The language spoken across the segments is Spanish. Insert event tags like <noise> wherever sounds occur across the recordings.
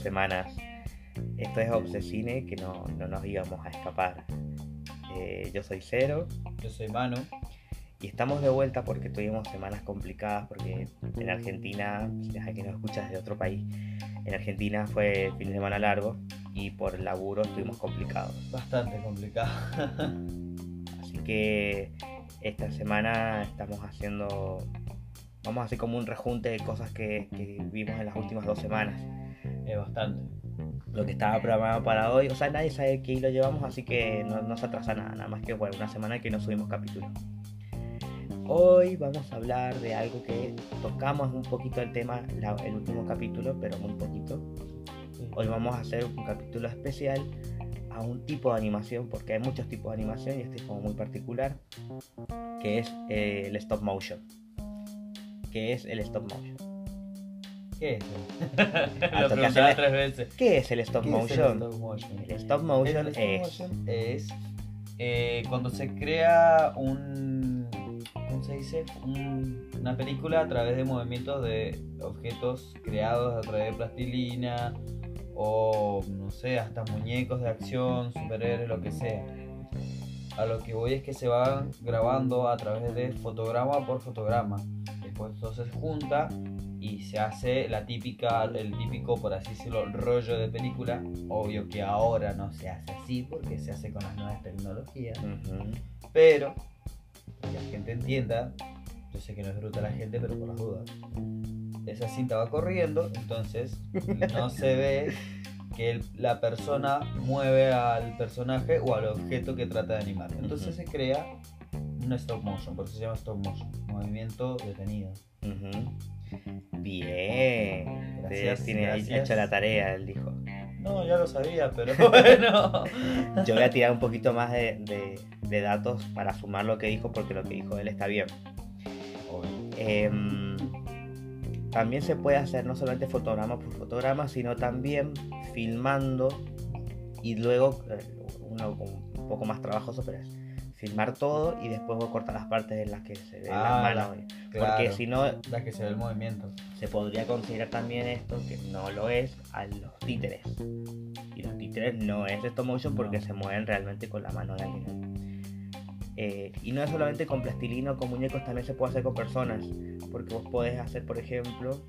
dos semanas. Esto es Obsesine, que no, no nos íbamos a escapar. Eh, yo soy Cero Yo soy Manu. y estamos de vuelta porque tuvimos semanas complicadas porque en Argentina, si es que nos escuchas de otro país, en Argentina fue fin de semana largo y por laburo estuvimos complicados. Bastante complicado. Así que esta semana estamos haciendo, vamos a hacer como un rejunte de cosas que, que vimos en las últimas dos semanas. Es bastante. Lo que estaba programado para hoy, o sea, nadie sabe qué hilo llevamos, así que no, no se atrasa nada, nada más que bueno, una semana que no subimos capítulo. Hoy vamos a hablar de algo que tocamos un poquito el tema la- el último capítulo, pero muy poquito. Hoy vamos a hacer un capítulo especial a un tipo de animación, porque hay muchos tipos de animación y este es como muy particular, que es eh, el stop motion. ¿Qué es el stop motion? ¿Qué es? <laughs> Lo preguntaba tres veces. ¿Qué es el stop ¿Qué es el motion? stop motion? El stop motion El stop es motion es eh, cuando se crea un. ¿Cómo se dice? Un- una película a través de movimientos de objetos creados a través de plastilina o no sé, hasta muñecos de acción, superhéroes, lo que sea. A lo que voy es que se van grabando a través de fotograma por fotograma. Después todo se junta y se hace la típica, el típico, por así decirlo, rollo de película. Obvio que ahora no se hace así porque se hace con las nuevas tecnologías. Ujú. Pero, que la gente entienda, yo sé que no es bruta la gente, pero por las dudas. Esa cinta va corriendo, entonces no se <laughs> ve que el- la persona mueve al personaje o al objeto que trata de animar. Entonces se crea un stop motion, por eso se llama stop motion, movimiento detenido. Ujú. Bien. Gracias, tiene gracias. hecho la tarea, él dijo. No, ya lo sabía, pero <laughs> bueno. Yo voy a tirar un poquito más de, de- de datos para sumar lo que dijo, porque lo que dijo él está bien. Em, también se puede hacer no solamente fotograma por fotograma, sino también filmando y luego, eh, uno con un poco más trabajoso, pero es filmar todo y después voy a cortar las partes en las que se ven Ah, las manos. Claro, Porque si no, la que se ve el movimiento. se podría considerar también esto, que no lo es, a los títeres. Y los títeres no es stop motion porque No. se mueven realmente con la mano de alguien. Eh, y no es solamente con plastilina o con muñecos, también se puede hacer con personas. Porque vos podés hacer, por ejemplo,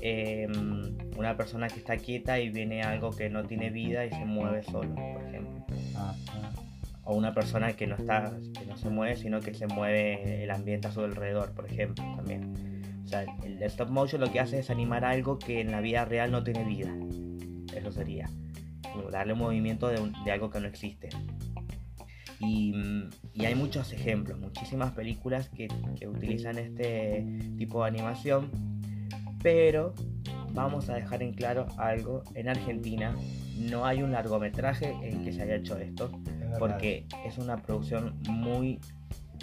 em, una persona que está quieta y viene algo que no tiene vida y se mueve solo, por ejemplo. Ah, ah. O una persona que no está, que no se mueve, sino que se mueve el ambiente a su alrededor, por ejemplo, también. O sea, el stop motion lo que hace es animar algo que en la vida real no tiene vida. Eso sería. Darle un movimiento de algo que no existe. Y, mm, y hay muchos ejemplos, muchísimas películas que, que utilizan este tipo de animación. Pero vamos a dejar en claro algo. En Argentina no hay un largometraje en que se haya hecho esto Es porque es una producción muy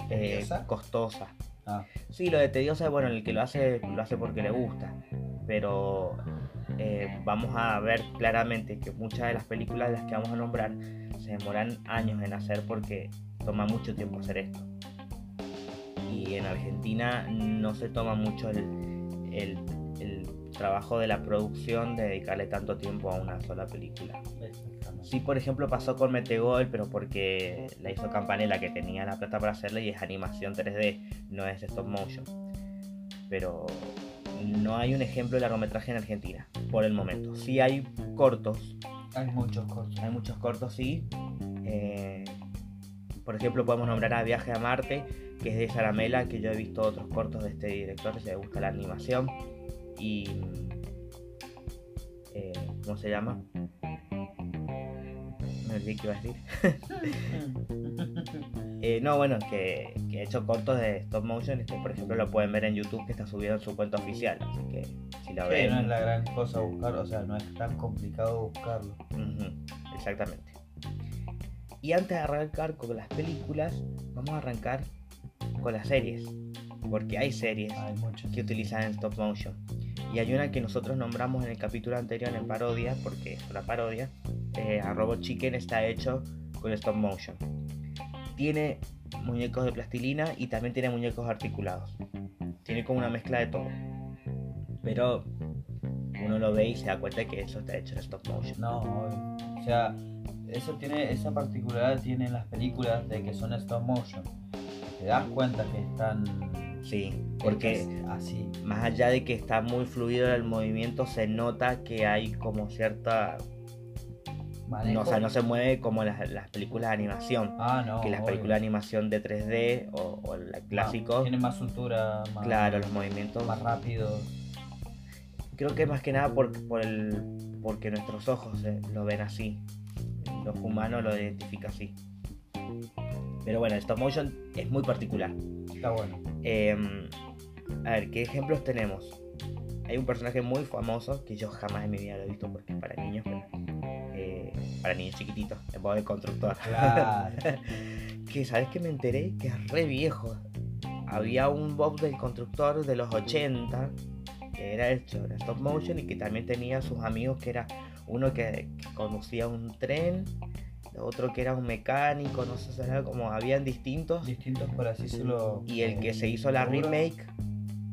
eh, costosa. Ah, Sí, lo de tediosa, bueno, el que lo hace, lo hace porque le gusta. Pero eh, vamos a ver claramente que muchas de las películas de las que vamos a nombrar se demoran años en hacer porque toma mucho tiempo hacer esto. Y en Argentina no se toma mucho el- el trabajo de la producción de dedicarle tanto tiempo a una sola película. Sí, por ejemplo, pasó con Metegol, pero porque la hizo Campanella, que tenía la plata para hacerla y es animación 3D, no es stop motion. Pero no hay un ejemplo de largometraje en Argentina, por el momento. Sí hay cortos, Hay muchos cortos. hay muchos cortos, sí. Eh, por ejemplo, podemos nombrar a Viaje a Marte, que es de Saramela, que yo he visto otros cortos de este director, si le gusta la animación. Y... eh, ¿Cómo se llama? Me olvidé qué iba a decir. <laughs> Eh, no, bueno, que, que he hecho cortos de stop motion, este, por ejemplo, lo pueden ver en YouTube que está subido en su cuenta oficial, así que si lo Sí, ven... no es la gran cosa buscarlo, o sea, no es tan complicado buscarlo. Exactamente. Y antes de arrancar con las películas, vamos a arrancar con las series, porque hay series Hay que utilizan stop motion. Y hay una que nosotros nombramos en el capítulo anterior en parodia, porque es una parodia. Eh, a Robot Chicken está hecho con stop motion. Tiene muñecos de plastilina y también tiene muñecos articulados. Tiene como una mezcla de todo. Pero uno lo ve y se da cuenta que eso está hecho en stop motion. No. O sea, eso tiene, esa particularidad tienen las películas de que son stop motion. Te das cuenta que están Sí, porque así. más allá de que está muy fluido el movimiento, se nota que hay como cierta... No, o sea, no se mueve como las, las películas de animación. Ah, no. que las obvio. películas de animación de 3D o, o la clásico, Tiene más soltura, más, claro, los movimientos. más rápido. Creo que más que nada por, por el, porque nuestros ojos eh, lo ven así. Los humanos lo identifican así. Pero bueno, el stop motion es muy particular. Está bueno. Eh, a ver, ¿qué ejemplos tenemos? Hay un personaje muy famoso que yo jamás en mi vida lo he visto porque es para niños, pero, eh, para niños chiquititos, en voz del constructor. Claro. <laughs> que sabes que me enteré que es re viejo. Había un Bob del constructor de los 80 que era hecho en stop motion y que también tenía sus amigos que era uno que, que conducía un tren, otro que era un mecánico, no sé, era como habían distintos. Distintos por así decirlo. Y el que se hizo la remake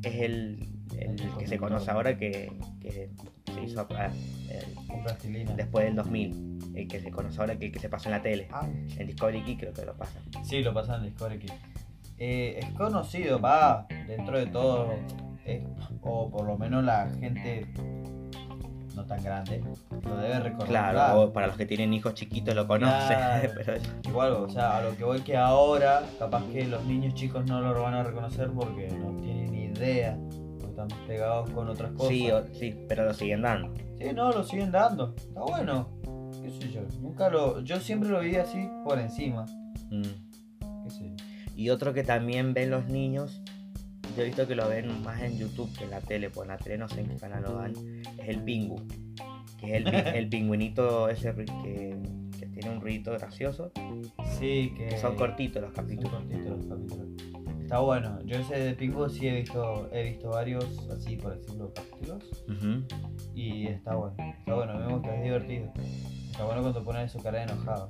es el, el que se conoce ahora que, que se hizo el- plastilina. después del 2000. El que se conoce ahora que el que se pasa en la tele. Ah, En Discovery Key creo que lo pasa. Sí, lo pasan en Discovery Kids. Eh, es conocido, va, dentro de todo, es- o por lo menos la gente no tan grande lo debe recordar. Claro, para los que tienen hijos chiquitos lo conocen. Claro. <laughs> pero Igual, o sea, a lo que voy que ahora, capaz que los niños chicos no lo van a reconocer porque no tienen ni idea, porque están pegados con otras cosas. sí, o- sí, pero lo siguen dando. Sí, no, lo siguen dando. Está bueno. Qué sé yo. Nunca lo. Yo siempre lo vi así por encima. Mm. Qué sé yo. Y otro que también ven los niños, yo he visto que lo ven más en YouTube que en la tele, pues en la tele no sé en qué canal lo dan, es el Pingu, que es el, <laughs> el pingüinito ese que, que tiene un ruido gracioso, Sí, que. que son cortitos los Son capítulos. cortitos los capítulos. Está bueno. Yo ese de Pingu sí he visto, he visto varios, así por decirlo, capítulos. Y está bueno. Está bueno, me gusta, es divertido. Está bueno cuando ponen su cara de enojado.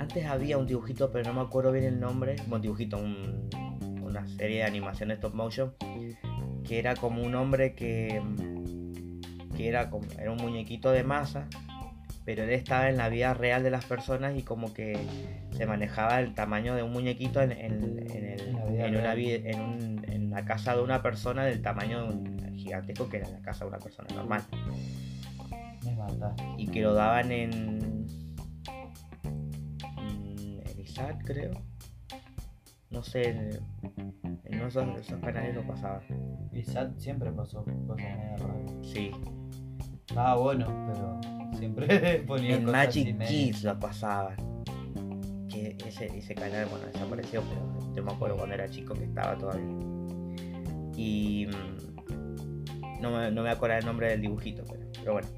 Antes había un dibujito, pero no me acuerdo bien el nombre, un dibujito, un- una serie de animación de stop motion, que era como un hombre que, que era, como, era un muñequito de masa, pero él estaba en la vida real de las personas y como que se manejaba el tamaño de un muñequito en, en- en el- una, un- en la casa de una persona del tamaño gigantesco que era la casa de una persona normal. Me mata. y que lo daban en, en, en Isaac creo no sé en, en esos, esos canales lo pasaban Y Sat siempre pasó cosas medio raras. sí. Estaba bueno, pero siempre <laughs> ponía en cosas Magic Kids lo pasaban que ese, ese canal bueno desapareció pero yo me acuerdo cuando era chico que estaba todavía. Y mm, no me, no me acuerdo el nombre del dibujito pero, pero bueno.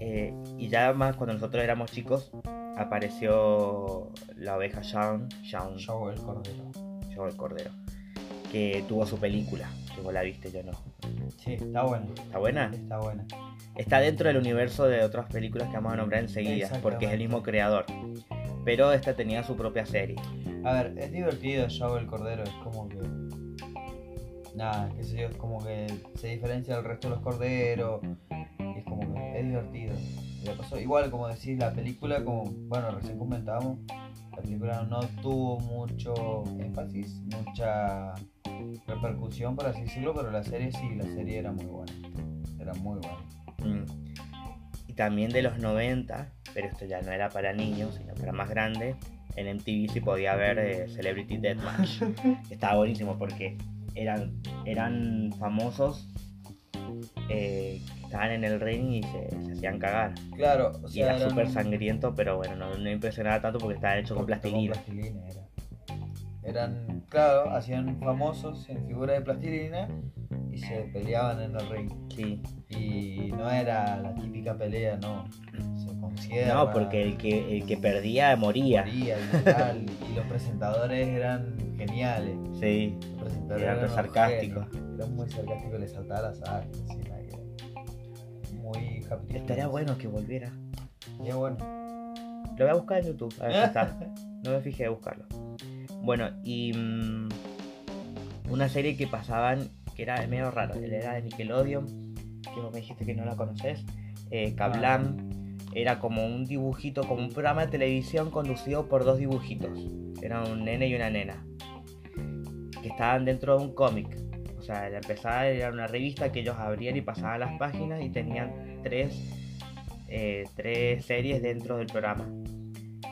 Eh, y ya más cuando nosotros éramos chicos apareció la oveja Shaun Shaun Show el cordero. Shaun el cordero que tuvo su película que vos la viste yo no Sí, está bueno. está buena Está buena. Está dentro del universo de otras películas que vamos a nombrar enseguida, porque es el mismo creador. Pero esta tenía su propia serie. A ver, es divertido Show el cordero, es como que. Nada, qué sé yo, es como que se diferencia del resto de los corderos. Y es como que es divertido. Y igual, como decís, la película, como, bueno, recién comentábamos, la película no tuvo mucho énfasis, mucha repercusión, por así decirlo, pero la serie sí, la serie era muy buena. Era muy buena. Mm. Y también de los 90, pero esto ya no era para niños, sino para más grandes. En MTV sí podía ver eh, Celebrity Deathmatch. <laughs> Estaba buenísimo porque eran, eran famosos eh, estaban en el ring y se, se hacían cagar. Claro, o Y era eran- súper sangriento, pero bueno, no, no impresionaba tanto porque estaba hecho con plastilina. plastilina era. Eran, claro, hacían famosos en figura de plastilina y se peleaban en el ring. Sí. Y no era la típica pelea, no. Se No, porque el que, el que perdía moría. literal, y los presentadores eran geniales. Sí. Los presentadores Eran eran sarcásticos. genios. Eran muy sarcásticos, les saltaba la ver. Muy capitalistas. Estaría bueno que volviera. Estaría bueno. Lo voy a buscar en YouTube, a ver si está. <laughs> No me fijé de buscarlo. Bueno, y mm, una serie que pasaban que era medio raro. Era de Nickelodeon, que vos me dijiste que no la conoces. Eh, Kablam era como un dibujito, como un programa de televisión conducido por dos dibujitos. Era un nene y una nena. Que estaban dentro de un cómic. O sea, la empezada era una revista que ellos abrían y pasaban las páginas y tenían tres, eh, tres series dentro del programa.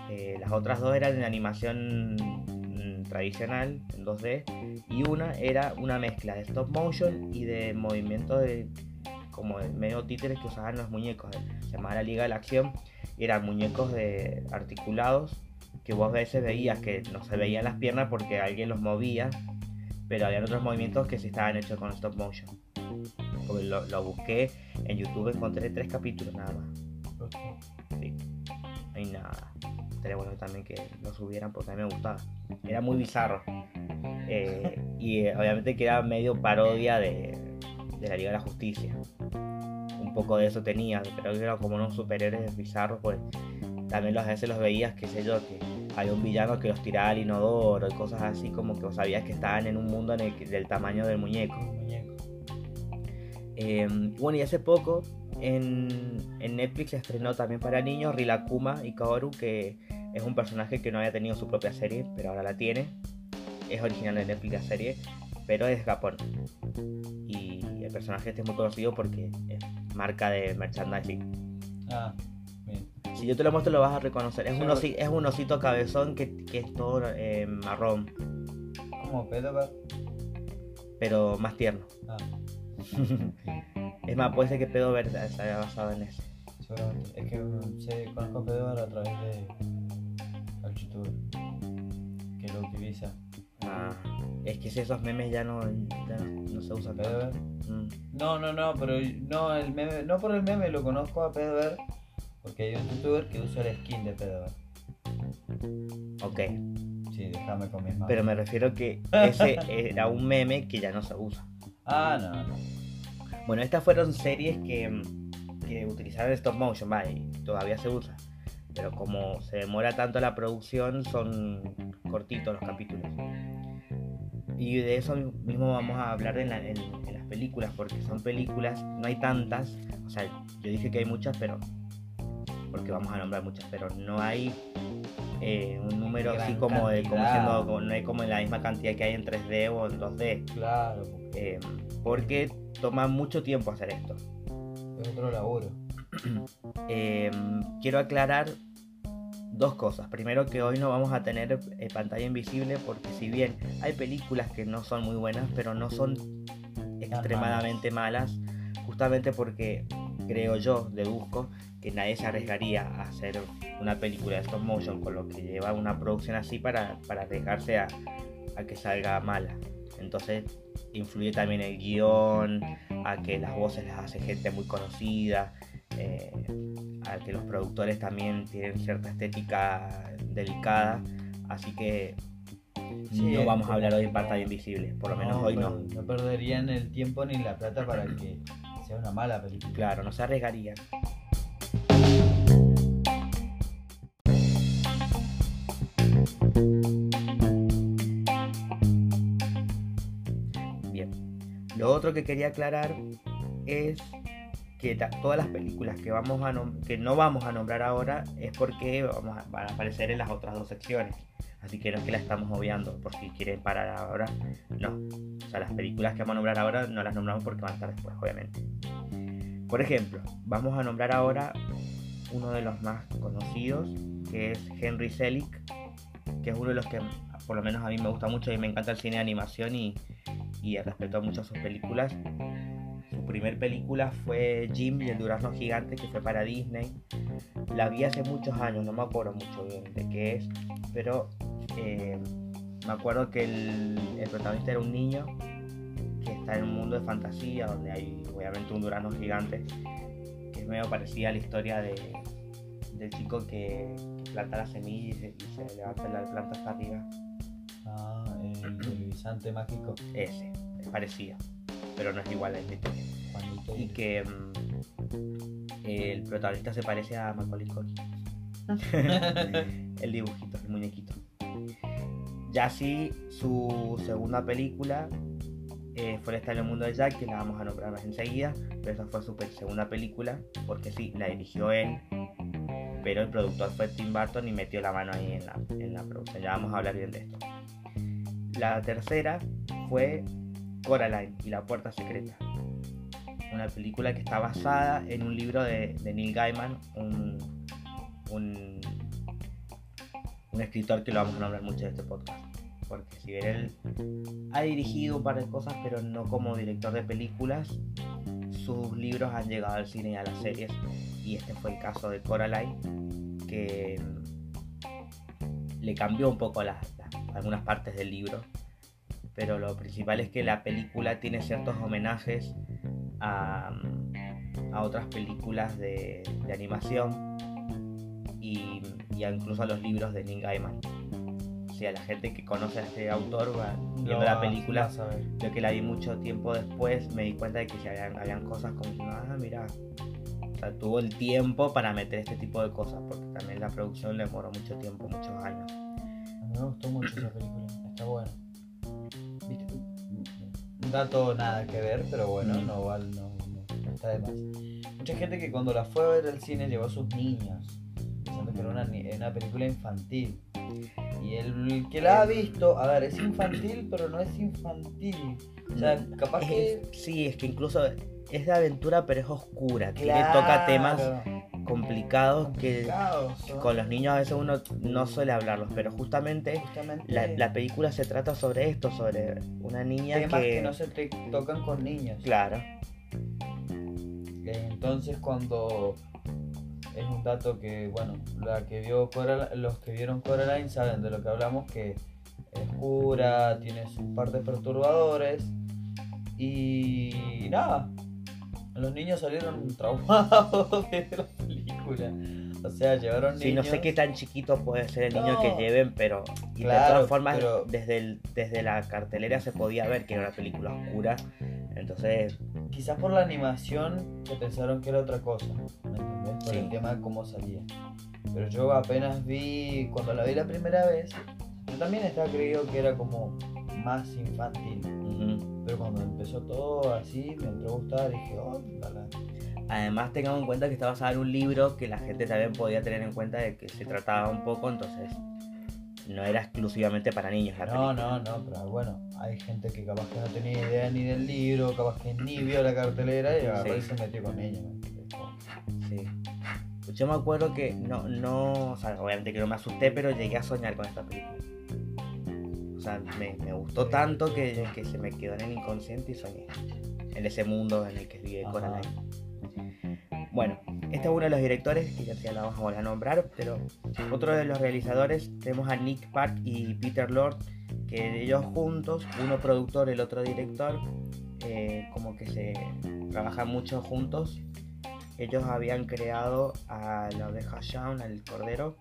Eh, las otras dos eran en animación mm, tradicional, en 2D, y una era una mezcla de stop motion y de movimiento de como medio títeres que usaban los muñecos. Se llamaba la Liga de la Acción y eran muñecos de articulados que vos a veces veías que no se veían las piernas porque alguien los movía, pero había otros movimientos que sí estaban hechos con stop motion. Lo, lo busqué en YouTube, encontré tres capítulos nada más. Sí, no hay nada. Sería bueno también que lo subieran porque a mí me gustaba. Era muy bizarro. <laughs> Eh, y eh, obviamente que era medio parodia de, de la Liga de la Justicia. Un poco de eso tenía, pero que eran como unos superhéroes bizarros, pues también a veces los veías, qué sé yo, que había un villano que los tiraba al inodoro y cosas así, como que sabías que estaban en un mundo del tamaño del muñeco. Eh, bueno, y hace poco en, en Netflix se estrenó también para niños Rilakuma y Kaoru, que es un personaje que no había tenido su propia serie, pero ahora la tiene. Es original de Netflix la serie, pero es de Japón. Personaje este es muy conocido porque es marca de merchandising. Ah, bien. Si yo te lo muestro lo vas a reconocer. Es, un, Yo- osi- es un osito cabezón que, que es todo eh, marrón, Como Pedover. pero más tierno. Ah, <laughs> es más, puede ser que Pedo Verde se haya basado en ese. seguramente. Es que um, sé, conozco a Pedover a través de al youtuber que lo utiliza. Ah, es que si esos memes ya no, ya no, no se usan. tanto. Mm. No, no, no, pero no, el meme, no por el meme lo conozco a Pedover porque hay un youtuber que usa el skin de Pedover. Ok, Sí, déjame con mis manos. pero me refiero que <laughs> ese era un meme que ya no se usa. Ah, no, no. Bueno, estas fueron series que, que utilizaron stop motion, vale, todavía se usa. Pero como se demora tanto la producción, son cortitos los capítulos. Y de eso mismo vamos a hablar en, la- en- en las películas, porque son películas, no hay tantas. O sea, yo dije que hay muchas, pero. Porque vamos a nombrar muchas, pero no hay eh, un número así como de. Como siendo, como- no hay como la misma cantidad que hay en 3D o en 2D. Claro, eh, porque toma mucho tiempo hacer esto. es otro laburo. Eh, <clears throat> quiero aclarar dos cosas. Primero que hoy no vamos a tener eh, pantalla invisible porque si bien hay películas que no son muy buenas, pero no son extremadamente malas, justamente porque creo yo, deduzco, que nadie se arriesgaría a hacer una película de stop motion con lo que lleva una producción así para, para arriesgarse a, a que salga mala. Entonces influye también el guion, a que las voces las hace gente muy conocida, eh, a que los productores también tienen cierta estética delicada, así que Sí, no vamos a hablar hoy en pantalla invisible, por lo menos hoy no. No perderían el tiempo ni la plata para que sea una mala película. Claro, no se arriesgarían. Bien. Lo otro que quería aclarar es que todas las películas que, vamos a que no vamos a nombrar ahora es porque van a aparecer en las otras dos secciones. Así que no es que la estamos obviando por si quieren parar ahora. No. O sea, las películas que vamos a nombrar ahora no las nombramos porque van a estar después, obviamente. Por ejemplo, vamos a nombrar ahora uno de los más conocidos, que es Henry Selick, que es uno de los que por lo menos a mí me gusta mucho y me encanta el cine de animación y, y respeto mucho sus películas. Primer película fue Jim y el durazno gigante, que fue para Disney. La vi hace muchos años, no me acuerdo mucho bien de qué es, pero eh, me acuerdo que el, el protagonista era un niño que está en un mundo de fantasía donde hay obviamente un durazno gigante que es medio parecida a la historia de, del chico que, que planta la semilla y se, y se levanta la planta hasta arriba. Ah, el televisante mágico. Ese, es parecido, pero no es igual a. Juanito Y que mm, el protagonista se parece a Macaulay Culkin. <laughs> el dibujito, el muñequito. Ya sí, su segunda película eh, fue estar en el mundo de Jack, que la vamos a nombrar más enseguida, pero esa fue su segunda película, porque sí, la dirigió él, pero el productor fue Tim Burton y metió la mano ahí en la, en la producción. Ya vamos a hablar bien de esto. La tercera fue Coraline y la puerta secreta. Una película que está basada en un libro de, Neil Gaiman, un, un, escritor que lo vamos a nombrar mucho en este podcast. Porque si bien él ha dirigido un par de cosas, pero no como director de películas, sus libros han llegado al cine y a las series, y este fue el caso de Coraline, que le cambió un poco las, algunas partes del libro, pero lo principal es que la película tiene ciertos homenajes a, otras películas de, animación y, y, incluso a los libros de Neil Gaiman a la gente que conoce a este autor va viendo la película, yo que la vi mucho tiempo después, me di cuenta de que si habían, cosas como, ah, mira, o sea, tuvo el tiempo para meter este tipo de cosas, porque también la producción le demoró mucho tiempo, muchos años. A mí me gustó mucho esa película, está bueno. Dato nada que ver, pero bueno, mm. no, no, no, está de más. Mucha gente que cuando la fue a ver al cine llevó a sus niños, pensando que era una, una película infantil. Y el que la ha visto, a ver, es infantil, pero no es infantil. O sea, capaz que. Sí, es que incluso es de aventura, pero es oscura. Tiene, toca temas complicados que, con los niños a veces uno no suele hablarlos, pero justamente, La, película se trata sobre esto, sobre una niña temas que... no se tocan con niños. Claro. Entonces cuando es un dato que, bueno, la que vio los que vieron Coraline saben de lo que hablamos, que es pura, tiene sus partes perturbadores y nada, los niños salieron traumados <laughs> de la película. O sea, llevaron niños. Sí, no sé qué tan chiquito puede ser el niño que lleven, pero. de todas formas, desde, desde la cartelera se podía ver que era una película oscura. Entonces. Quizás por la animación se pensaron que era otra cosa. ¿Me entendés? Por el tema de cómo salía. Pero yo apenas vi. Cuando la vi la primera vez, yo también estaba creído que era como más infantil. Pero cuando empezó todo así, me entró a gustar y dije, oh, la, Además, tengamos en cuenta que está basada en un libro que la gente también podía tener en cuenta de que se trataba un poco, entonces no era exclusivamente para niños. no, no, no, pero bueno, hay gente que capaz que no tenía idea ni del libro, capaz que ni vio la cartelera y a se metió con ella. Sí. Yo me acuerdo que no, no, o sea, obviamente que no me asusté, pero llegué a soñar con esta película. O sea, me, gustó tanto que, que, se me quedó en el inconsciente y soñé en ese mundo en el que vive Coraline. Bueno, este es uno de los directores, que ya la vamos a nombrar, pero otro de los realizadores tenemos a Nick Park y Peter Lord, que ellos juntos, uno productor, el otro director, eh, como que se trabajan mucho juntos. Ellos habían creado a la oveja Shaun, al cordero,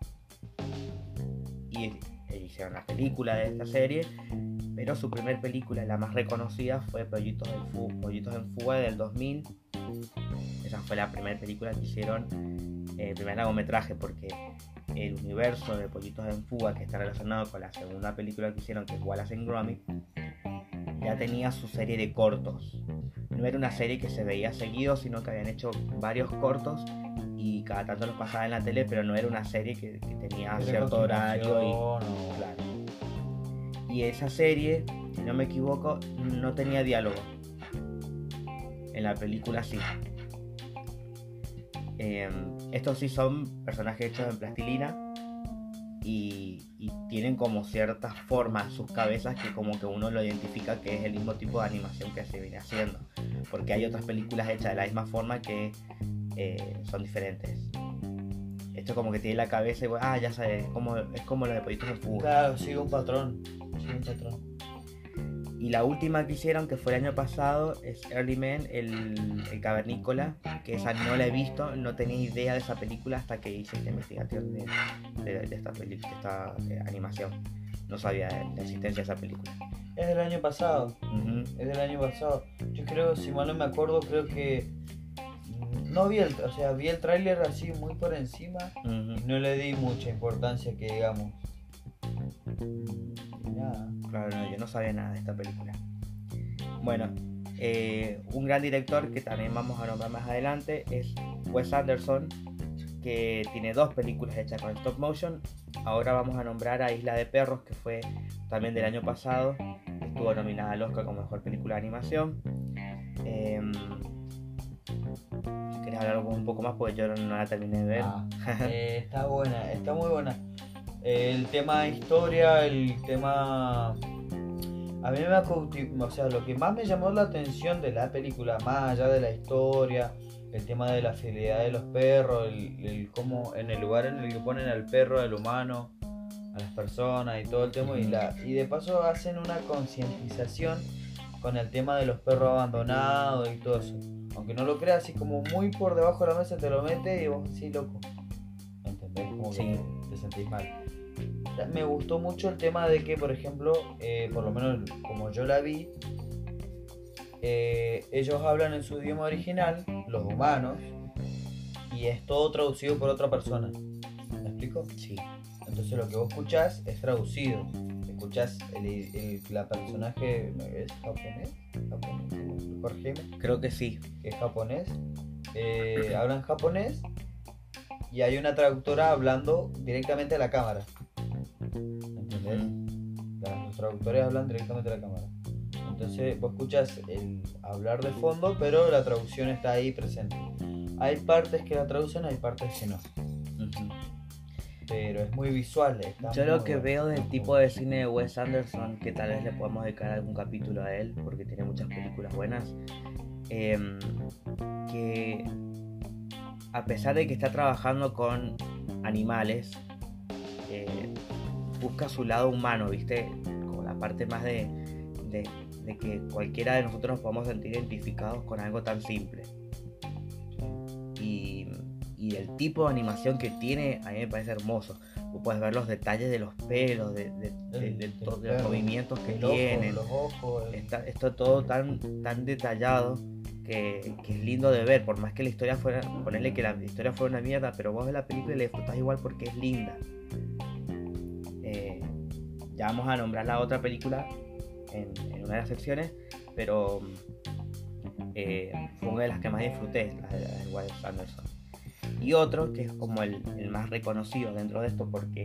y hicieron la película de esta serie, pero su primer película, la más reconocida, fue Pollitos en, Fuga, Pollitos en Fuga del 2000 esa fue la primera película que hicieron, eh, el primer largometraje, porque el universo de Pollitos en Fuga, que está relacionado con la segunda película que hicieron, que es Wallace and Gromit, ya tenía su serie de cortos. No era una serie que se veía seguido, sino que habían hecho varios cortos y cada tanto los pasaba en la tele, pero no era una serie que, tenía cierto horario. Y, y esa serie, si no me equivoco, no tenía diálogo en la película sí. Em, estos sí son personajes hechos en plastilina y, tienen como ciertas formas sus cabezas que como que uno lo identifica que es el mismo tipo de animación que se viene haciendo. Porque hay otras películas hechas de la misma forma que eh, son diferentes. Esto como que tiene la cabeza y ah, ya sabes, es como, es como lo de Pollitos en Fuga. Claro, sigue. Sigue un patrón. Y la última que hicieron, que fue el año pasado, es Early Man, el, el cavernícola, que esa no la he visto, no tenía idea de esa película hasta que hice esta investigación de, esta, película, esta eh, animación. No sabía la existencia de esa película. Es del año pasado. Es del año pasado. Yo creo, si mal no me acuerdo, creo que no vi el, o sea, vi el tráiler así muy por encima y no le di mucha importancia que digamos. Claro, no, yo no sabía nada de esta película. Bueno, eh, un gran director que también vamos a nombrar más adelante es Wes Anderson, que tiene dos películas hechas con stop motion. Ahora vamos a nombrar a Isla de Perros, que fue también del año pasado. Estuvo nominada al Oscar como mejor película de animación. Em, si querés hablar un poco más, porque yo no la terminé de ver. Ah, <laughs> eh, está buena, está muy buena. El tema historia, el tema a mí me ha o sea, lo que más me llamó la atención de la película, más allá de la historia, el tema de la fidelidad de los perros, el, cómo en el lugar en el que ponen al perro, al humano, a las personas y todo el tema, y, la, y de paso hacen una concientización con el tema de los perros abandonados y todo eso. Aunque no lo creas, así como muy por debajo de la mesa te lo mete y vos, sí, loco. ¿Entendés? Como que te sentís mal me gustó mucho el tema de que, por ejemplo, eh, por lo menos como yo la vi, eh, ellos hablan en su idioma original, los humanos, y es todo traducido por otra persona. ¿Me explico? Sí. Entonces lo que vos escuchás es traducido. Escuchás el, la personaje es japonés, ¿Japonés? Creo que sí. Es japonés. Eh, hablan japonés y hay una traductora hablando directamente a la cámara. Los traductores hablan directamente a la cámara. Entonces vos escuchas el hablar de fondo, pero la traducción está ahí presente. Hay partes que la traducen, hay partes que no. Pero es muy visual. Yo lo que veo del tipo de cine de Wes Anderson, que tal vez le podemos dedicar algún capítulo a él, porque tiene muchas películas buenas, em, que a pesar de que está trabajando con animales, eh, busca su lado humano, ¿viste? Como la parte más de, de, que cualquiera de nosotros nos podamos sentir identificados con algo tan simple. Y, y, el tipo de animación que tiene a mí me parece hermoso. Vos puedes ver los detalles de los pelos, de, de, los movimientos que tienen. los ojos, está, está, todo tan, tan detallado que, que, es lindo de ver. Por más que la historia fuera, ponerle que la historia fuera una mierda, pero vos ves la película y le disfrutas igual porque es linda. Ya vamos a nombrar la otra película en, una de las secciones, pero eh, fue una de las que más disfruté, la de, Wes Anderson. Y otro que es como el, más reconocido dentro de esto porque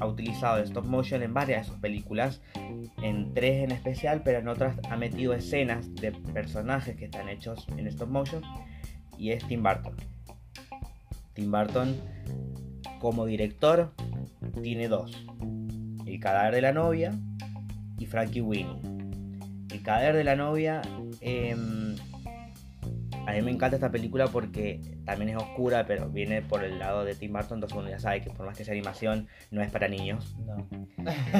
ha utilizado stop motion en varias de sus películas, en tres en especial, pero en otras ha metido escenas de personajes que están hechos en stop motion, y es Tim Burton. Tim Burton como director tiene dos. El cadáver de la novia y Frankie Winnie. El cadáver de la novia... Em, a mí me encanta esta película porque también es oscura, pero viene por el lado de Tim Burton, entonces uno ya sabe que por más que sea animación, no es para niños. No.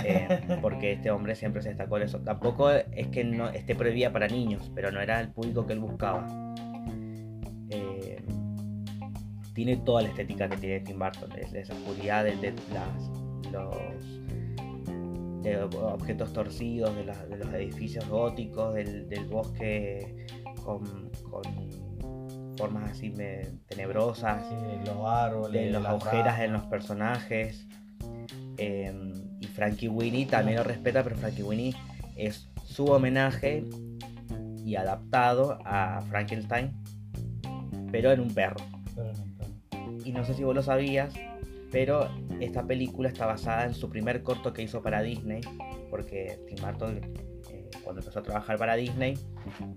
Em, porque este hombre siempre se destacó en eso. Tampoco es que no esté prohibida para niños, pero no era el público que él buscaba. Em, tiene toda la estética que tiene Tim Burton, de, esa oscuridad, de, los objetos torcidos, de, los edificios góticos, del, bosque con, formas así tenebrosas, los árboles, de las agujeras en los personajes. Em, y Frankie Winnie también lo respeta, pero Frankie Winnie es su homenaje y adaptado a Frankenstein, pero en un perro. Y no sé si vos lo sabías, pero esta película está basada en su primer corto que hizo para Disney, porque Tim Burton eh, cuando empezó a trabajar para Disney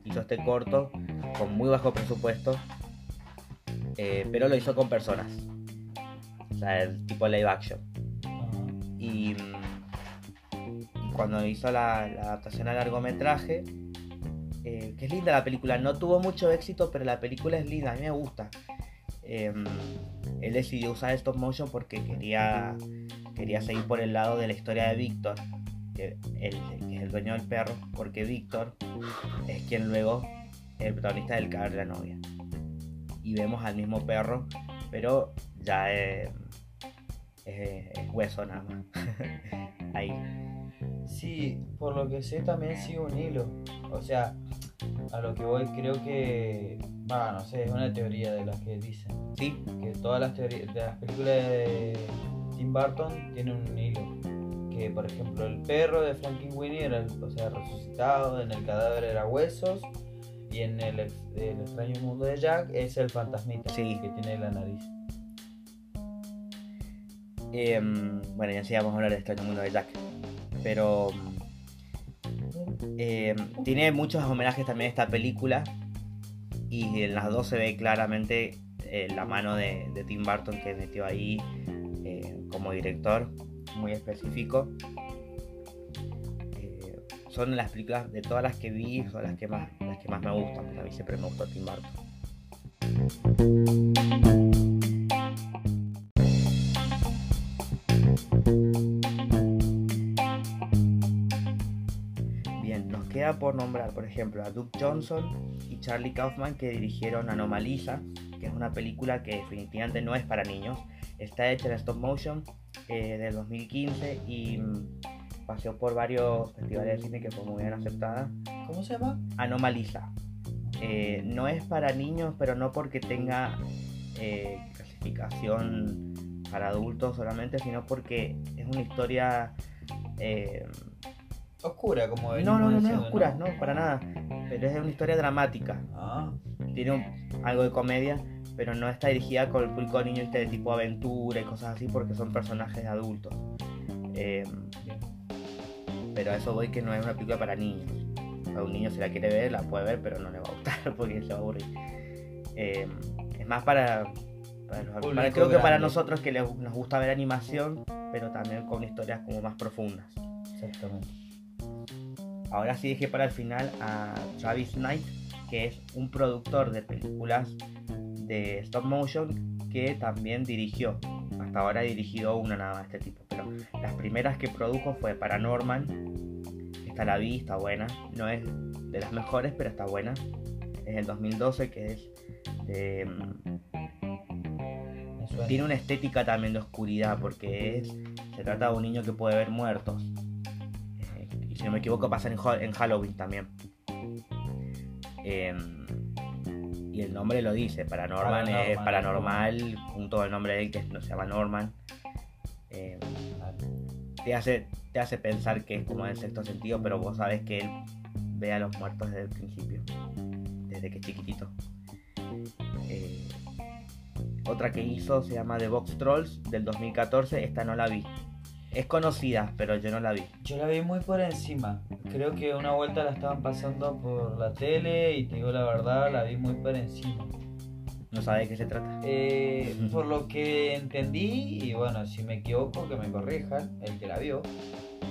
hizo este corto con muy bajo presupuesto, eh, pero lo hizo con personas, o sea, el tipo live action. Y, cuando hizo la, adaptación a largometraje, eh, que es linda la película, no tuvo mucho éxito, pero la película es linda, a mí me gusta. Em, él decidió usar stop motion porque quería, quería seguir por el lado de la historia de Víctor, que, es el dueño del perro, porque Víctor es quien luego es el protagonista del cadáver de la novia. Y vemos al mismo perro, pero ya es, hueso nada más. <laughs> Ahí. Sí, por lo que sé también sigue un hilo. O sea, a lo que voy creo que Ah, no sé, es una teoría de las que dicen. Sí. Que todas las teorías de las películas de Tim Burton tienen un hilo. Que por ejemplo, el perro de Frankenweenie era, o sea, resucitado, en el cadáver era huesos, y en el, ex- el extraño mundo de Jack es el fantasmita Sí. que tiene la nariz. Em, bueno, ya sí vamos a hablar de Extraño Mundo de Jack. Pero em, tiene muchos homenajes también esta película. Y en las dos se ve claramente eh, la mano de, Tim Burton que metió ahí eh, como director, muy específico. Eh, son las películas de todas las que vi, son las que más, las que más me gustan, a mí siempre me gustó Tim Burton. Queda por nombrar, por ejemplo, a Duke Johnson y Charlie Kaufman que dirigieron Anomalisa, que es una película que definitivamente no es para niños. Está hecha en stop motion eh, del 2015 y mm, paseó por varios festivales de cine que fue muy bien aceptada. ¿Cómo se llama? Anomalisa. Eh, no es para niños, pero no porque tenga eh, clasificación para adultos solamente, sino porque es una historia... Oscura, como no, no, no, no es oscura, no, para nada. Pero es una historia dramática. Ah, Tiene un- algo de comedia, pero no está dirigida con el público de niños ¿viste? de tipo aventura y cosas así, porque son personajes de adultos. Eh, pero a eso voy que no es una película para niños. A un niño si la quiere ver, la puede ver, pero no le va a gustar <laughs> porque se va a aburrir. Eh, es más para, para los- para- creo que para nosotros que nos gusta ver animación, pero también con historias como más profundas. Exactamente. Ahora sí dejé para el final a Travis Knight, que es un productor de películas de stop motion que también dirigió. Hasta ahora ha dirigido una nada más de este tipo, pero las primeras que produjo fue Paranorman. Esta la vi, está buena. No es de las mejores, pero está buena. Es el 2012, que es de, suena. tiene una estética también de oscuridad porque es se trata de un niño que puede ver muertos Eh, si no me equivoco pasa en, Halloween también Em, y el nombre lo dice Paranorman es Paranormal. paranormal junto al nombre de él que no se llama Norman Em, te hace te hace pensar que es como en el sexto sentido pero vos sabes que él ve a los muertos desde el principio desde que es chiquitito Eh, otra que hizo se llama The Box Trolls del 2014. Esta no la vi. Es conocida, pero yo no la vi. Yo la vi muy por encima. Creo que una vuelta la estaban pasando por la tele y te digo la verdad, la vi muy por encima. No sabe de qué se trata. Eh, <laughs> por lo que entendí, y bueno, si me equivoco, que me corrijan, el que la vio.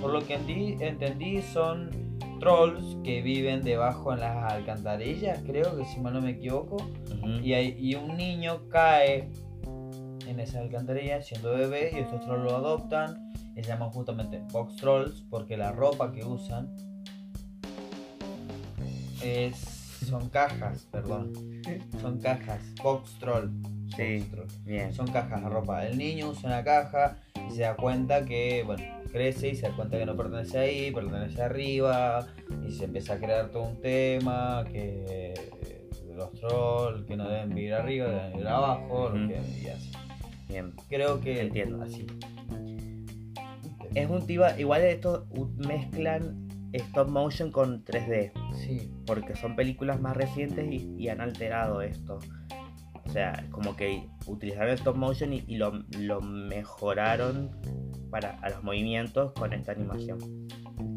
Por lo que entendí, son trolls que viven debajo en las alcantarillas, creo que si mal no me equivoco. Y, hay- y un niño cae en esa alcantarilla siendo bebé y estos trolls lo adoptan. Y se llaman justamente box trolls porque la ropa que usan es, son cajas, perdón. Son cajas, box troll. Sí. box troll. Bien. Son cajas de ropa. El niño usa una caja y se da cuenta que, bueno, crece y se da cuenta que no pertenece ahí, pertenece arriba. Y se empieza a crear todo un tema que eh, los trolls que no deben vivir arriba, deben vivir abajo, lo Ujú. que y así. Bien. Creo que Entiendo. así. Es un tipo. Igual estos mezclan stop motion con 3D. Sí, Porque son películas más recientes y, y han alterado esto. O sea, como que utilizaron el stop motion y, y lo, lo mejoraron para a los movimientos con esta animación.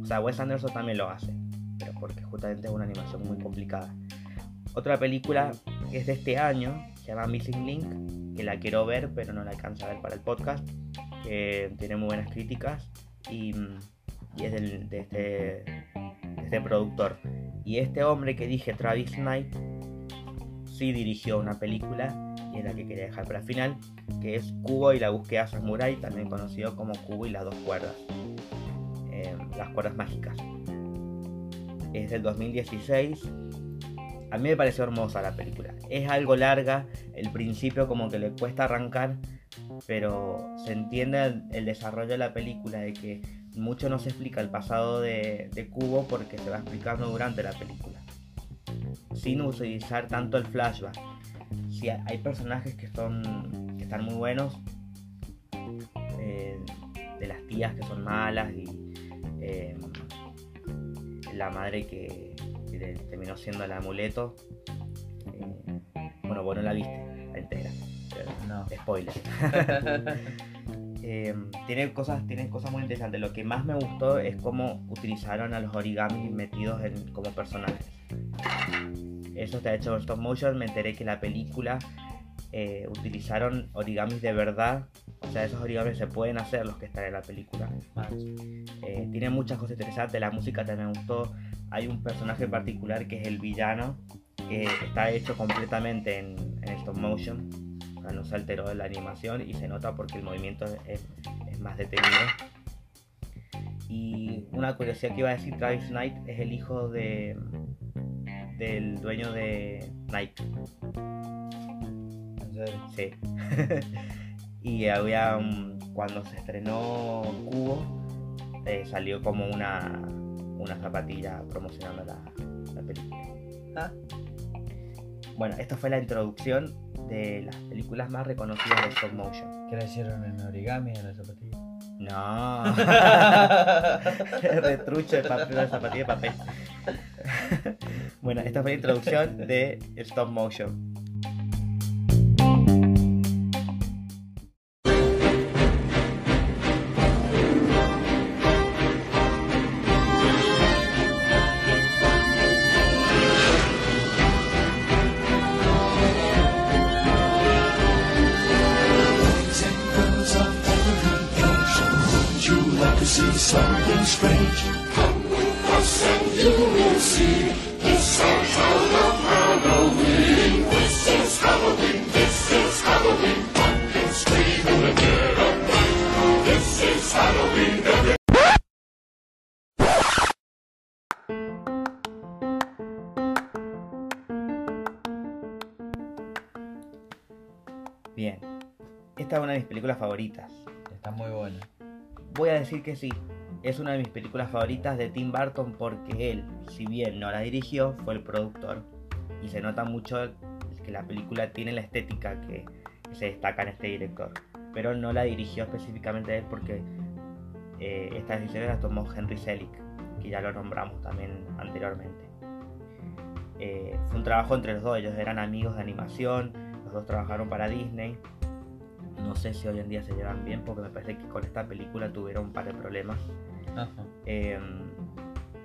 O sea, Wes Anderson también lo hace, pero porque justamente es una animación muy complicada. Otra película que es de este año, se llama Missing Link, que la quiero ver, pero no la alcanzo a ver para el podcast, tiene muy buenas críticas y, y es del- de, este, de este productor. Y este hombre que dije, Travis Knight, sí dirigió una película y es la que quería dejar para el final, que es Cubo y la búsqueda samurai, también conocido como Cubo y las dos cuerdas, eh, las cuerdas mágicas. Es del 2016. A mí me pareció hermosa la película. Es algo larga, el principio como que le cuesta arrancar, pero se entiende el, desarrollo de la película, de que mucho no se explica el pasado de, Cubo porque se va explicando durante la película sin utilizar tanto el flashback. Si ha- hay personajes que son que están muy buenos eh, de las espías que son malas y eh, la madre que, terminó siendo el amuleto. Eh, bueno, vos no la viste la entera. pero- No. Spoiler. <laughs> Eh, tiene, cosas, tiene cosas muy interesantes. Lo que más me gustó es cómo utilizaron a los origamis metidos en, como personajes. Eso está hecho en stop motion. Me enteré que la película eh, utilizaron origamis de verdad. O sea, esos origamis se pueden hacer los que están en la película. Eh, tiene muchas cosas interesantes. La música también me gustó. Hay un personaje particular que es el villano. Que está hecho completamente en, stop motion. O no se alteró la animación y se nota porque el movimiento es, es más detenido. Y una curiosidad que iba a decir, Travis Knight es el hijo de del dueño de Nike. Sí. <laughs> y había un- cuando se estrenó Cubo, eh, salió como una, una zapatilla promocionando la, la película. Ah, Bueno, esta fue la introducción de las películas más reconocidas de stop motion. ¿qué le hicieron en origami en la zapatilla? No. <laughs> Retrucho de papel, de zapatilla de papel. <laughs> bueno, esta fue la introducción de stop motion. Películas favoritas. Está muy buena. Voy a decir que sí. Es una de mis películas favoritas de Tim Burton porque él, si bien no la dirigió, fue el productor. Y se nota mucho que la película tiene la estética que, se destaca en este director. Pero no la dirigió específicamente él porque eh, esta decisión la tomó Henry Selick, que ya lo nombramos también anteriormente. Eh, fue un trabajo entre los dos, ellos eran amigos de animación, los dos trabajaron para Disney. No sé si hoy en día se llevan bien porque me parece que con esta película tuvieron un par de problemas. Ajá. Eh,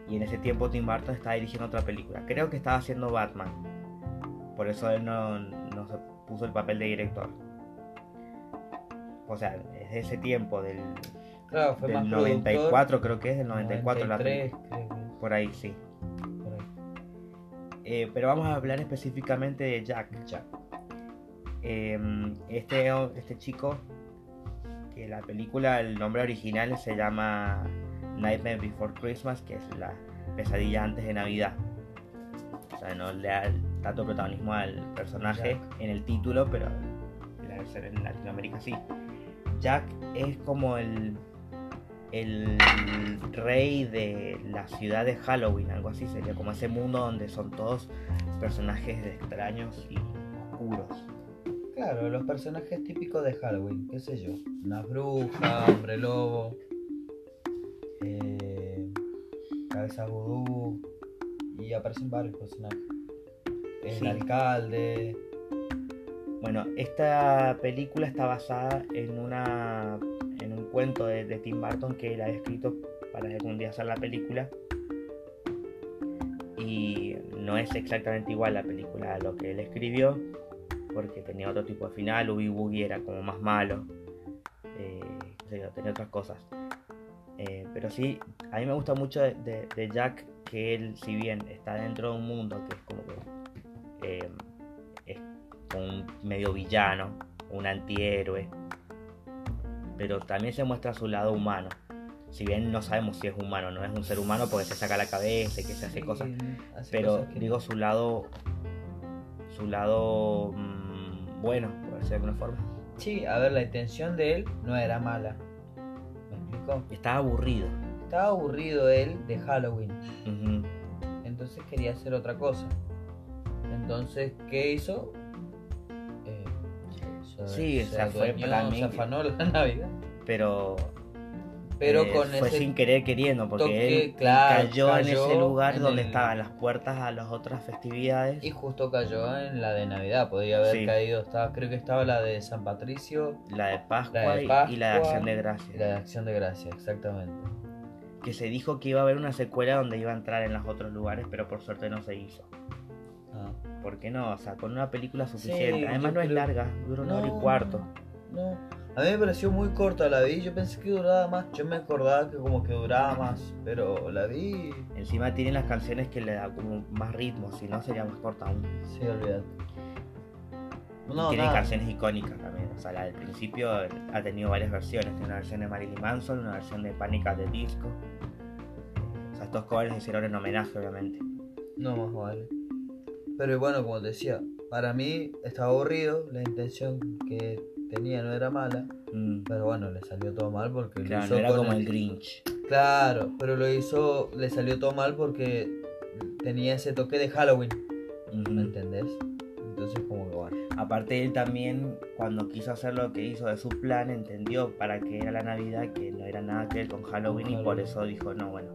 y en ese tiempo Tim Burton estaba dirigiendo otra película. Creo que estaba haciendo Batman. Por eso él no, no se puso el papel de director. O sea, desde ese tiempo, del, Claro, fue más del productor. 94 creo que es, del 94 la 93, película. creo es, Por ahí sí. por ahí. Eh, pero vamos a hablar específicamente de Jack. Ya. Eh, este, este chico, que la película, el nombre original se llama Nightmare Before Christmas, que es la pesadilla antes de Navidad. O sea, no le da tanto protagonismo al personaje Jack. en el título, pero la versión en Latinoamérica sí. Jack es como el, el rey de la ciudad de Halloween, algo así sería, como ese mundo donde son todos personajes extraños y oscuros. Claro, los personajes típicos de Halloween, qué sé yo. Una bruja, hombre lobo, eh, cabeza vudú, y aparecen varios personajes. El Sí. alcalde, Bueno, esta película está basada en una en un cuento de, de Tim Burton que él ha escrito para algún día hacer la película. Y no es exactamente igual la película a lo que él escribió, porque tenía otro tipo de final, Oogie Boogie era como más malo, eh, qué sé tenía otras cosas. Eh, pero sí, a mí me gusta mucho de, de- de Jack que él, si bien está dentro de un mundo que es como que eh, es un medio villano, un antihéroe, pero también se muestra su lado humano. Si bien no sabemos si es humano, no es un ser humano porque se saca la cabeza y que se hace sí, cosas, hace pero cosas que- digo su lado, su lado mm, bueno, por decirlo de alguna forma. Sí, a ver, la intención de él no era mala. ¿Me explico? Estaba aburrido. Estaba aburrido él de Halloween. Entonces quería hacer otra cosa. Entonces, ¿qué hizo? Eh, Sí, se afanó la <laughs> Navidad. Pero Pero Eh, con fue ese sin querer queriendo, porque toque, él claro, cayó, en ese lugar en donde el- estaban las puertas a las otras festividades. y justo cayó en la de Navidad. Podría haber Sí. caído, estaba, creo que estaba la de San Patricio La de Pascua, La de y- la de Acción de y la de Acción de Gracia, exactamente. Que se dijo que iba a haber una secuela donde iba a entrar en los otros lugares, pero por suerte no se hizo. Ah. ¿Por qué no? O sea, con una película suficiente. Además no es larga, dura una hora y No, cuarto. No, a mí me pareció muy corta la vi. Yo pensé que duraba más. Yo me acordaba que como que duraba más, pero la vi. Encima tiene las canciones que le da como más ritmo, si no sería más corta aún. Sí, olvídate. No, tiene nada. canciones icónicas también. O sea, la del principio ha tenido varias versiones. Tiene una versión de Marilyn Manson, una versión de Panic! at the Disco. O sea, estos covers hicieron en homenaje, obviamente. No más vale. Pero bueno, como te decía, para mí estaba aburrido. La intención que tenía no era mala. Mm, Pero bueno, le salió todo mal porque Claro, lo hizo no era como el- el Grinch. Claro, pero lo hizo, le salió todo mal porque tenía ese toque de Halloween, Ujú. ¿me entendés? Entonces como que bueno. Aparte él también, cuando quiso hacer lo que hizo de su plan, entendió para qué era la Navidad, que no era nada que ver con Halloween y por eso dijo, no, bueno,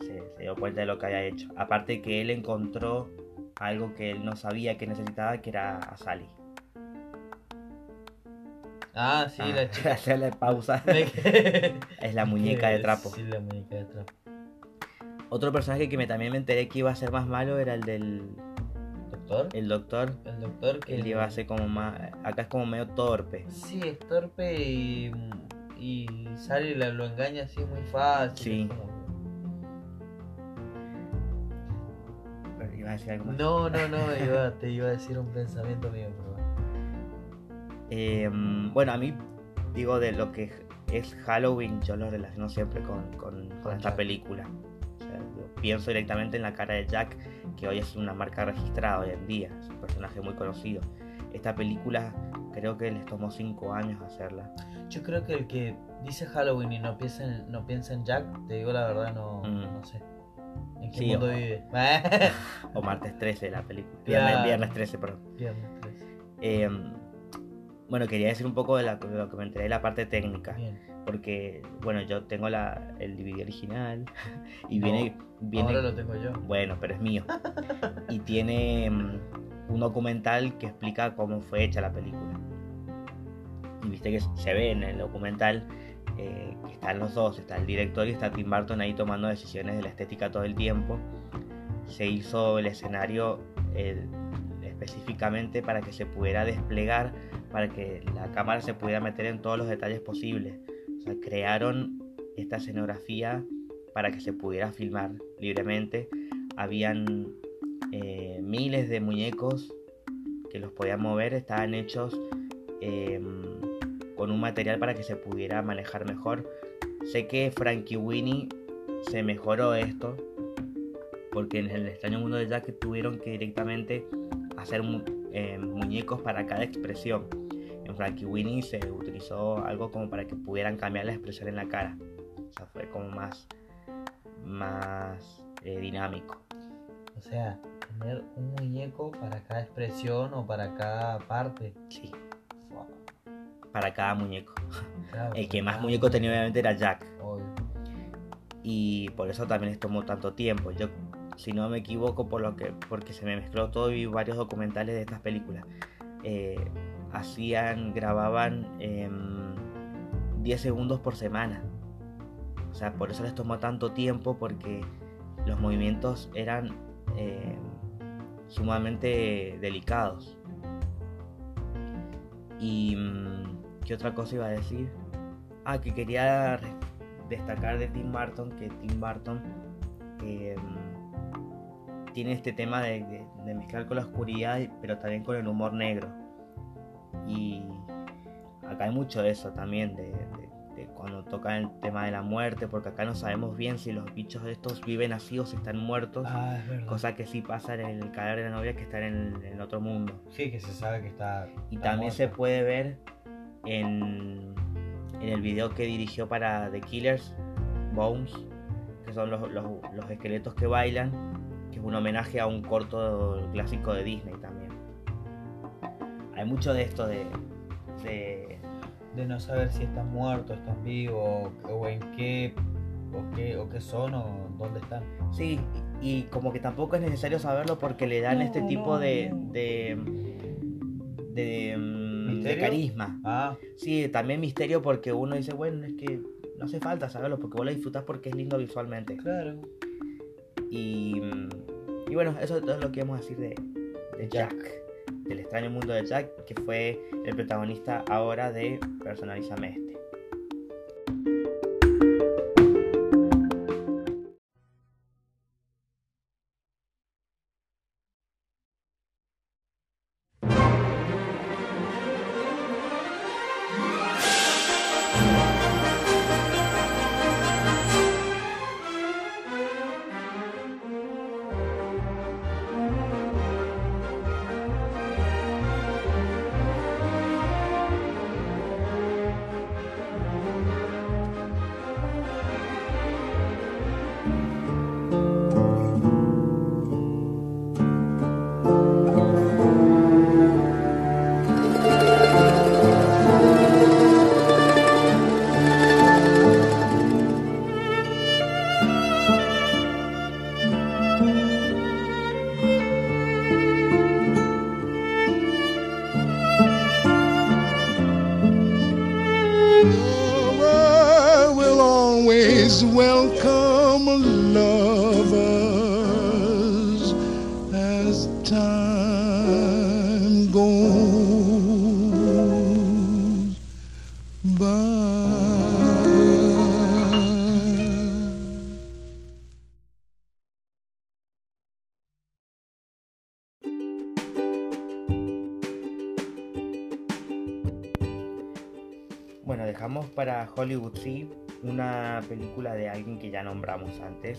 se, se dio cuenta de lo que había hecho. Aparte que él encontró algo que él no sabía que necesitaba, que era a Sally. Ah, sí, Ah, la <laughs> chica. Hacerle pausa. <laughs> Es la muñeca de trapo. Sí, la muñeca de trapo. Otro personaje que me, también me enteré que iba a ser más malo era el del ¿Doctor? el doctor. El doctor que... Él iba a ser como más... Acá es como medio torpe. Sí, es torpe y... Y Sally la- lo engaña así muy fácil. Sí. como- Pero iba a decir algo más. No, no, no, iba, te iba a decir un pensamiento mío, pero. Eh, bueno, a mí, digo, de lo que es Halloween, yo lo relaciono siempre con, con- con Con esta película. O sea, yo pienso directamente en la cara de Jack, que hoy es una marca registrada hoy en día, es un personaje muy conocido. Esta película creo que les tomó 5 años hacerla. Yo creo que el que dice Halloween y no piensa en, no piensa en Jack, te digo la verdad, no, Mm. no sé. ¿En qué Sí, mundo o- vive? <laughs> O <laughs> martes 13 la película. Viernes, viernes 13, perdón. Viernes 13. Eh, bueno, quería decir un poco de, la- de lo que me enteré de la parte técnica. Bien. Porque, bueno, yo tengo la, el DVD original <laughs> y No, viene, viene Ahora lo tengo yo. Bueno, pero es mío. Y tiene mm, un documental que explica cómo fue hecha la película. Y viste que se ve en el documental eh, que están los dos, está el director y está Tim Burton ahí tomando decisiones de la estética todo el tiempo. Se hizo el escenario eh, específicamente para que se pudiera desplegar, para que la cámara se pudiera meter en todos los detalles posibles. O sea, crearon esta escenografía para que se pudiera filmar libremente. Habían eh, miles de muñecos que los podían mover, estaban hechos eh, con un material para que se pudiera manejar mejor. Sé que Frankie Winnie se mejoró esto porque en el extraño mundo de Jack tuvieron que directamente hacer eh, muñecos para cada expresión. En Frankie Winnie se utilizó algo como para que pudieran cambiar la expresión en la cara. O sea, fue como más, más eh, dinámico. O sea, tener un muñeco para cada expresión o para cada parte. Sí, para cada muñeco. claro, El que más cada- muñecos tenía obviamente era Jack. Obvio. Y por eso también les tomó tanto tiempo. Yo, si no me equivoco, por lo que, porque se me mezcló todo y varios documentales de estas películas. eh, hacían, grababan em, 10 segundos por semana. O sea, por eso les tomó tanto tiempo porque los movimientos eran em, sumamente delicados. Y mm, ¿qué otra cosa iba a decir? Ah, que quería destacar de Tim Burton que Tim Burton em, tiene este tema de, de- de mezclar con la oscuridad, pero también con el humor negro. Y acá hay mucho de eso también, de, de- de cuando toca el tema de la muerte, porque acá no sabemos bien si los bichos estos viven así o si están muertos. Ah, es. Cosa que sí pasa en el cadáver de la novia que está en el, en otro mundo. Sí, que se sabe que está. Y está también se puede ver en, en el video que dirigió para The Killers, Bones, que son los, los- los esqueletos que bailan, que es un homenaje a un corto clásico de Disney también. Hay mucho de esto de, de, de no saber si están muertos, están vivos, o, o en qué, o qué, o qué son, o dónde están. Sí, y, y como que tampoco es necesario saberlo porque le dan este tipo de. de. de, mm, de ¿Misterio? carisma. Ah, Sí, también misterio porque uno dice, bueno, es que no hace falta saberlo porque vos lo disfrutás porque es lindo visualmente. claro. Y, y bueno, eso es todo lo que vamos a decir de, de Jack. Del extraño mundo de Jack, que fue el protagonista ahora de Personalízame este. Hollywood Sí una película de alguien que ya nombramos antes.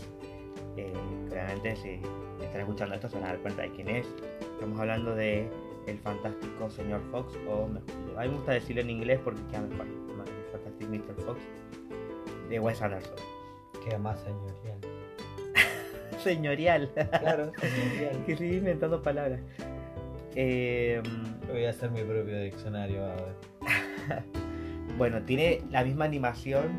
Eh, claramente si están escuchando esto se van a dar cuenta de quién es. Estamos hablando de el fantástico señor Fox, o me- a mí me gusta decirlo en inglés porque queda mejor. El Fantastic Mr. Fox de Wes Anderson. Queda más señorial. <laughs> Señorial. Claro, <laughs> señorial. que sigue inventando palabras. Eh, voy a hacer mi propio diccionario a ver. Bueno, tiene la misma animación,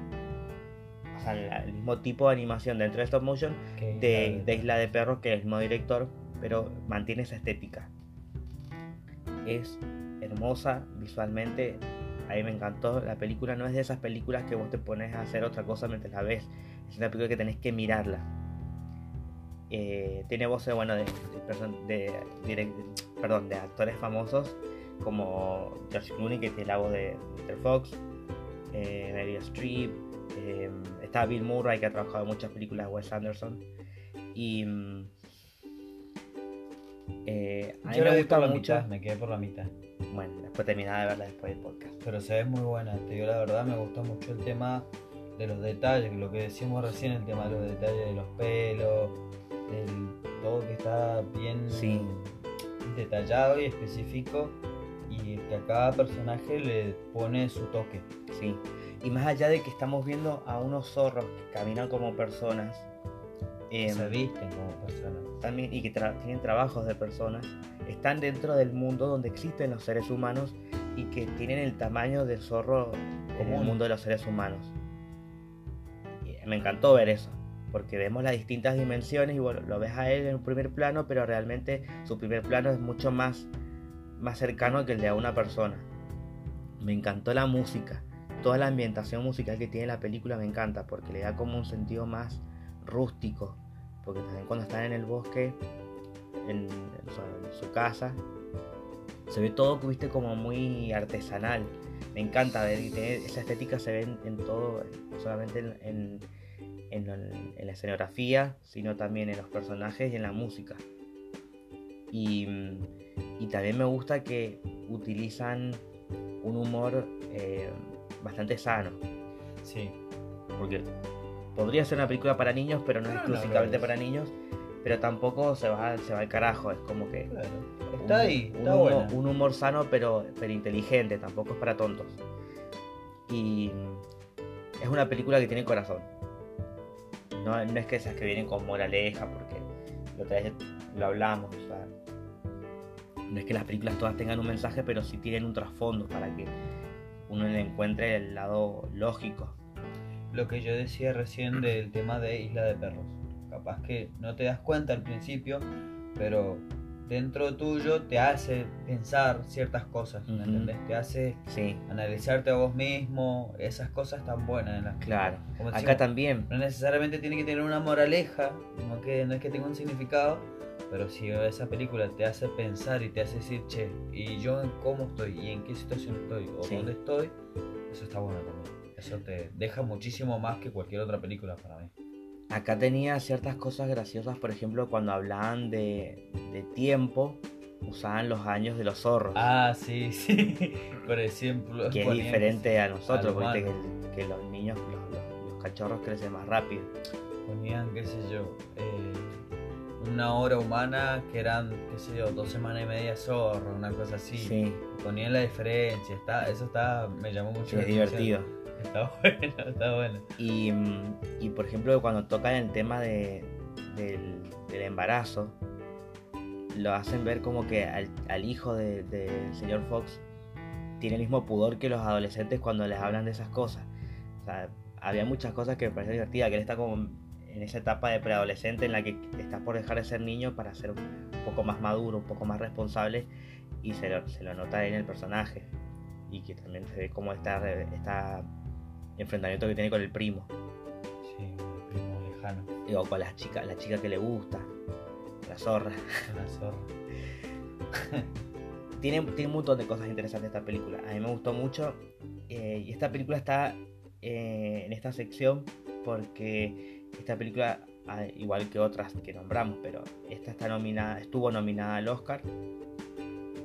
o sea, el mismo tipo de animación dentro de stop motion de, Isla de Isla de Perros, que es el mismo director, pero mantiene esa estética. Es hermosa visualmente, a mí me encantó. La película no es de esas películas que vos te pones a hacer otra cosa mientras la ves, es una película que tenés que mirarla. Eh, tiene voces, bueno, de direct- perdón, de actores famosos como George Clooney, que tiene la voz de Mr. Fox, eh, Meryl Streep, eh, está Bill Murray, que ha trabajado en muchas películas de Wes Anderson. Y. mm, eh, a mí Yo me gusta mucho. mitad, me quedé por la mitad. Bueno, después terminaba de verla después del podcast. Pero se ve muy buena, te digo la verdad, me gusta mucho el tema de los detalles, lo que decíamos recién, el tema de los detalles de los pelos, del todo que está bien Sí. detallado y específico y que a cada personaje le pone su toque. Sí. Y más allá de que estamos viendo a unos zorros que caminan como personas. em, se visten como personas. también y que tra- tienen trabajos de personas, están dentro del mundo donde existen los seres humanos y que tienen el tamaño del zorro en el mundo de los seres humanos. Y me encantó ver eso, porque vemos las distintas dimensiones y bueno, lo ves a él en un primer plano, pero realmente su primer plano es mucho más, más cercano que el de a una persona. Me encantó la música, toda la ambientación musical que tiene la película me encanta, porque le da como un sentido más rústico, porque también cuando están en el bosque, en, su, casa, se ve todo, viste, como muy artesanal. Me encanta ver esa estética se ve en, en todo, solamente en, en- la escenografía, sino también en los personajes y en la música. Y, y también me gusta que utilizan un humor eh, bastante sano, Sí. porque podría ser una película para niños, pero no es no exclusivamente lo para niños, pero tampoco se va, se va al carajo, es como que Claro. un- Está ahí, un, está humor, buena. un humor sano pero, pero inteligente, tampoco es para tontos. Y es una película que tiene corazón. No, no es que esas que vienen con moraleja, porque la otra vez lo hablamos. o sea, no es que las películas todas tengan un mensaje, pero sí tienen un trasfondo para que uno le encuentre el lado lógico. Lo que yo decía recién del tema de Isla de Perros. Capaz que no te das cuenta al principio, pero dentro tuyo te hace pensar ciertas cosas, ¿me entendés? Te hace Sí, analizarte a vos mismo, esas cosas tan buenas en las claro. Como Acá decimos, también. No necesariamente tiene que tener una moraleja, no, que, no es que tenga un significado, pero si esa película te hace pensar y te hace decir, che, ¿y yo en cómo estoy? ¿Y en qué situación estoy? ¿O Sí. dónde estoy? Eso está bueno también. Eso te deja muchísimo más que cualquier otra película para mí. Acá tenía ciertas cosas graciosas, por ejemplo, cuando hablaban de, de tiempo, usaban los años de los zorros, Ah, sí, <laughs> sí. Por ejemplo, que es diferente a nosotros, porque que, que los niños, los, los- los cachorros crecen más rápido. Ponían, qué sé yo, eh, una hora humana que eran, qué sé yo, dos semanas y media zorro, una cosa así. Sí, Ponían la diferencia, está, eso está, me llamó mucho sí, la es atención. divertido. Está <laughs> bueno, está bueno. Y, mm, y, por ejemplo, cuando tocan el tema de, del, del embarazo, lo hacen ver como que al, al hijo de- del señor Fox tiene el mismo pudor que los adolescentes cuando les hablan de esas cosas. O sea, había muchas cosas que me parecían divertidas, que él está como en esa etapa de preadolescente en la que estás por dejar de ser niño para ser un poco más maduro, un poco más responsable, y se lo, se lo nota en el personaje. Y que también se ve como está, está enfrentamiento que tiene con el primo. Sí, un primo lejano, Digo, con la chica, la chica que le gusta, la zorra. una zorra. <laughs> Tiene, tiene un montón de cosas interesantes esta película. A mí me gustó mucho. eh, y esta película está eh, en esta sección porque esta película, ah, igual que otras que nombramos, pero esta está nominada, estuvo nominada al Oscar.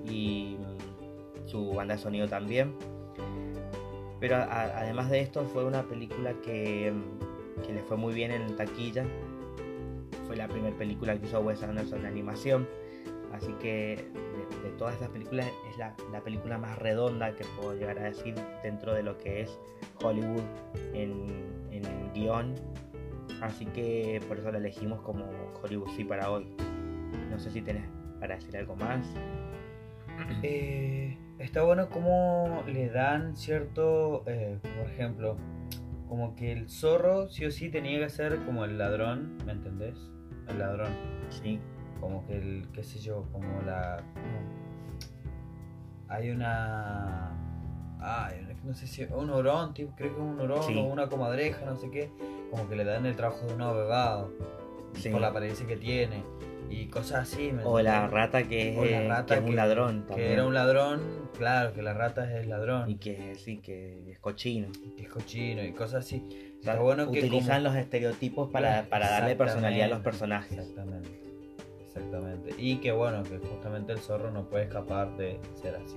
Y mm, su banda de sonido también. Pero además de esto fue una película que, mm, que le fue muy bien en taquilla. Fue la primera película que hizo Wes Anderson en animación. Así que de, de todas estas películas es la, la película más redonda que puedo llegar a decir dentro de lo que es Hollywood en, en guion. Así que por eso la elegimos como Hollywood sí para hoy. No sé si tenés para decir algo más. <clears throat> Eh, está bueno como le dan cierto, eh, por ejemplo, como que el zorro sí o sí tenía que ser como el ladrón, ¿me entendés? El ladrón. Sí, Como que el, qué sé yo, como la... como- Hay una... Ay, no sé si un hurón, tipo, creo que es un Sí. o una comadreja, no sé qué. Como que le dan el trabajo de un abogado sí. por la apariencia que tiene y cosas así. ¿me O la rata que es, O la rata que es un ladrón Que también. era un ladrón, claro, que la rata es el ladrón. Y que sí, que es cochino. que es cochino y cosas así. O sea, bueno que utilizan como- los estereotipos para, para darle personalidad a los personajes. Exactamente. Exactamente. Y que bueno, que justamente el zorro no puede escapar de ser así.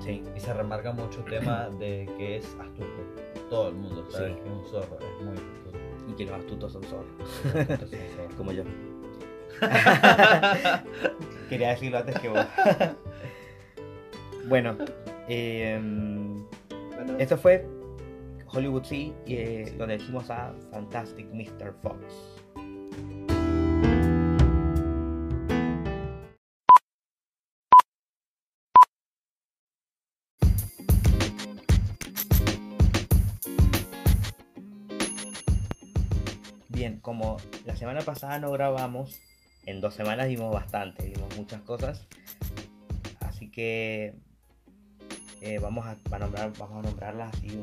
Sí, Y se remarca mucho el tema de que es astuto. Todo el mundo sabe Sí. que es un zorro, es muy astuto. Y que los astutos son un <laughs> zorro. como yo. <laughs> Quería decirlo antes que vos. bueno, em, Bueno, esto fue Hollywood Sea, eh, donde dijimos a Fantastic Mr. Fox. Bien, como la semana pasada no grabamos, en dos semanas vimos bastante, vimos muchas cosas. Así que eh, vamos, a, a nombrar, vamos a nombrarlas así un,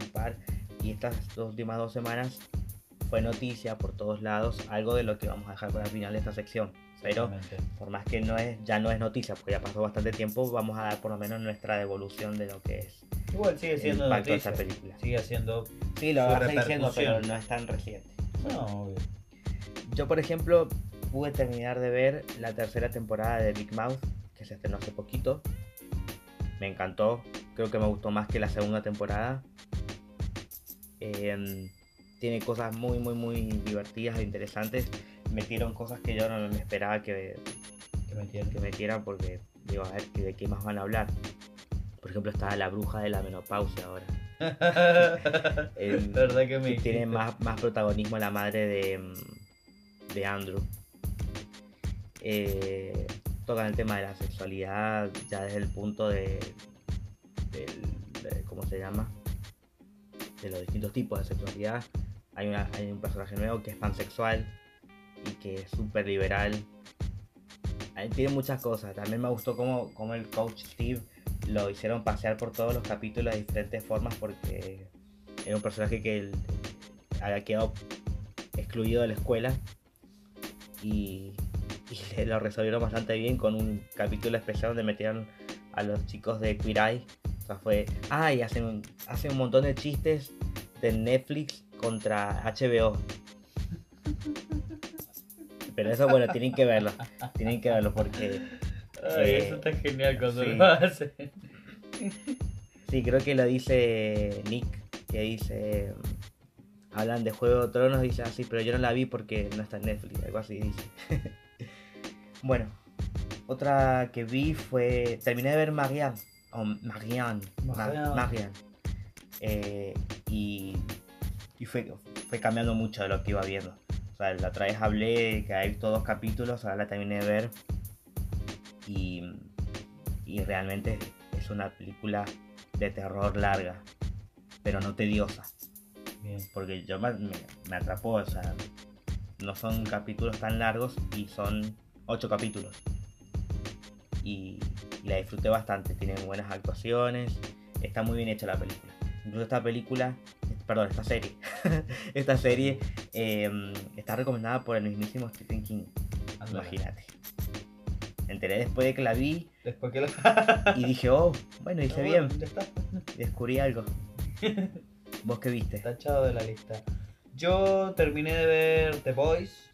un par. Y estas dos últimas dos semanas fue noticia por todos lados, algo de lo que vamos a dejar para el final de esta sección. Pero por más que no es, ya no es noticia, porque ya pasó bastante tiempo, vamos a dar por lo menos nuestra devolución de lo que es Igual sigue el siendo impacto de noticia. esta película. Sigue siendo. Sí, lo vas diciendo, pero no es tan reciente. No, obvio. Yo, por ejemplo, pude terminar de ver la tercera temporada de Big Mouth, que se estrenó hace poquito. Me encantó, creo que me gustó más que la segunda temporada. Em, tiene cosas muy, muy, muy divertidas e interesantes. Metieron cosas que yo no me esperaba que, Que me entiendes. que metieran porque digo, a ver ¿que de qué más van a hablar. Por ejemplo, está la bruja de la menopausia ahora. Verdad que me que tiene más, más protagonismo la madre de, de Andrew. Eh, tocan el tema de la sexualidad ya desde el punto de, del- de- ¿cómo se llama, de los distintos tipos de sexualidad. Hay, una, hay un personaje nuevo que es pansexual y que es súper liberal. Tiene muchas cosas. También me gustó cómo, cómo el coach Steve lo hicieron pasear por todos los capítulos de diferentes formas porque era un personaje que había quedado excluido de la escuela y, <laughs> lo resolvieron bastante bien con un capítulo especial donde metieron a los chicos de Queer Eye. O sea, fue. Ah, y hacen, hacen un montón de chistes de Netflix contra HBO. Pero eso, bueno, tienen que verlo. Tienen que verlo porque. Ay, Eh, eso está genial cuando sí. lo hacen. Sí, creo que lo dice Nick, que dice. Hablan de Juego de Tronos, dice así, pero yo no la vi porque no está en Netflix, algo así dice. <laughs> bueno, otra que vi fue. Terminé de ver Marianne. O Marianne. Ma- Marianne. Marianne. Eh, y y fue, fue cambiando mucho de lo que iba viendo. O sea, la otra vez hablé que hay todos capítulos, ahora la terminé de ver. Y, y realmente es una película de terror larga, pero no tediosa. Bien. Porque yo me, me- atrapó, o sea, no son capítulos tan largos y son ocho capítulos. Y, y la disfruté bastante, tiene buenas actuaciones, está muy bien hecha la película. Incluso esta película, perdón, esta serie, <laughs> esta serie eh, está recomendada por el mismísimo Stephen King, imagínate. Me enteré después de que la vi Después que lo. y dije, oh, bueno, hice Ah, bien, bueno, descubrí algo. ¿Vos qué viste? Tachado de la lista. Yo terminé de ver The Boys.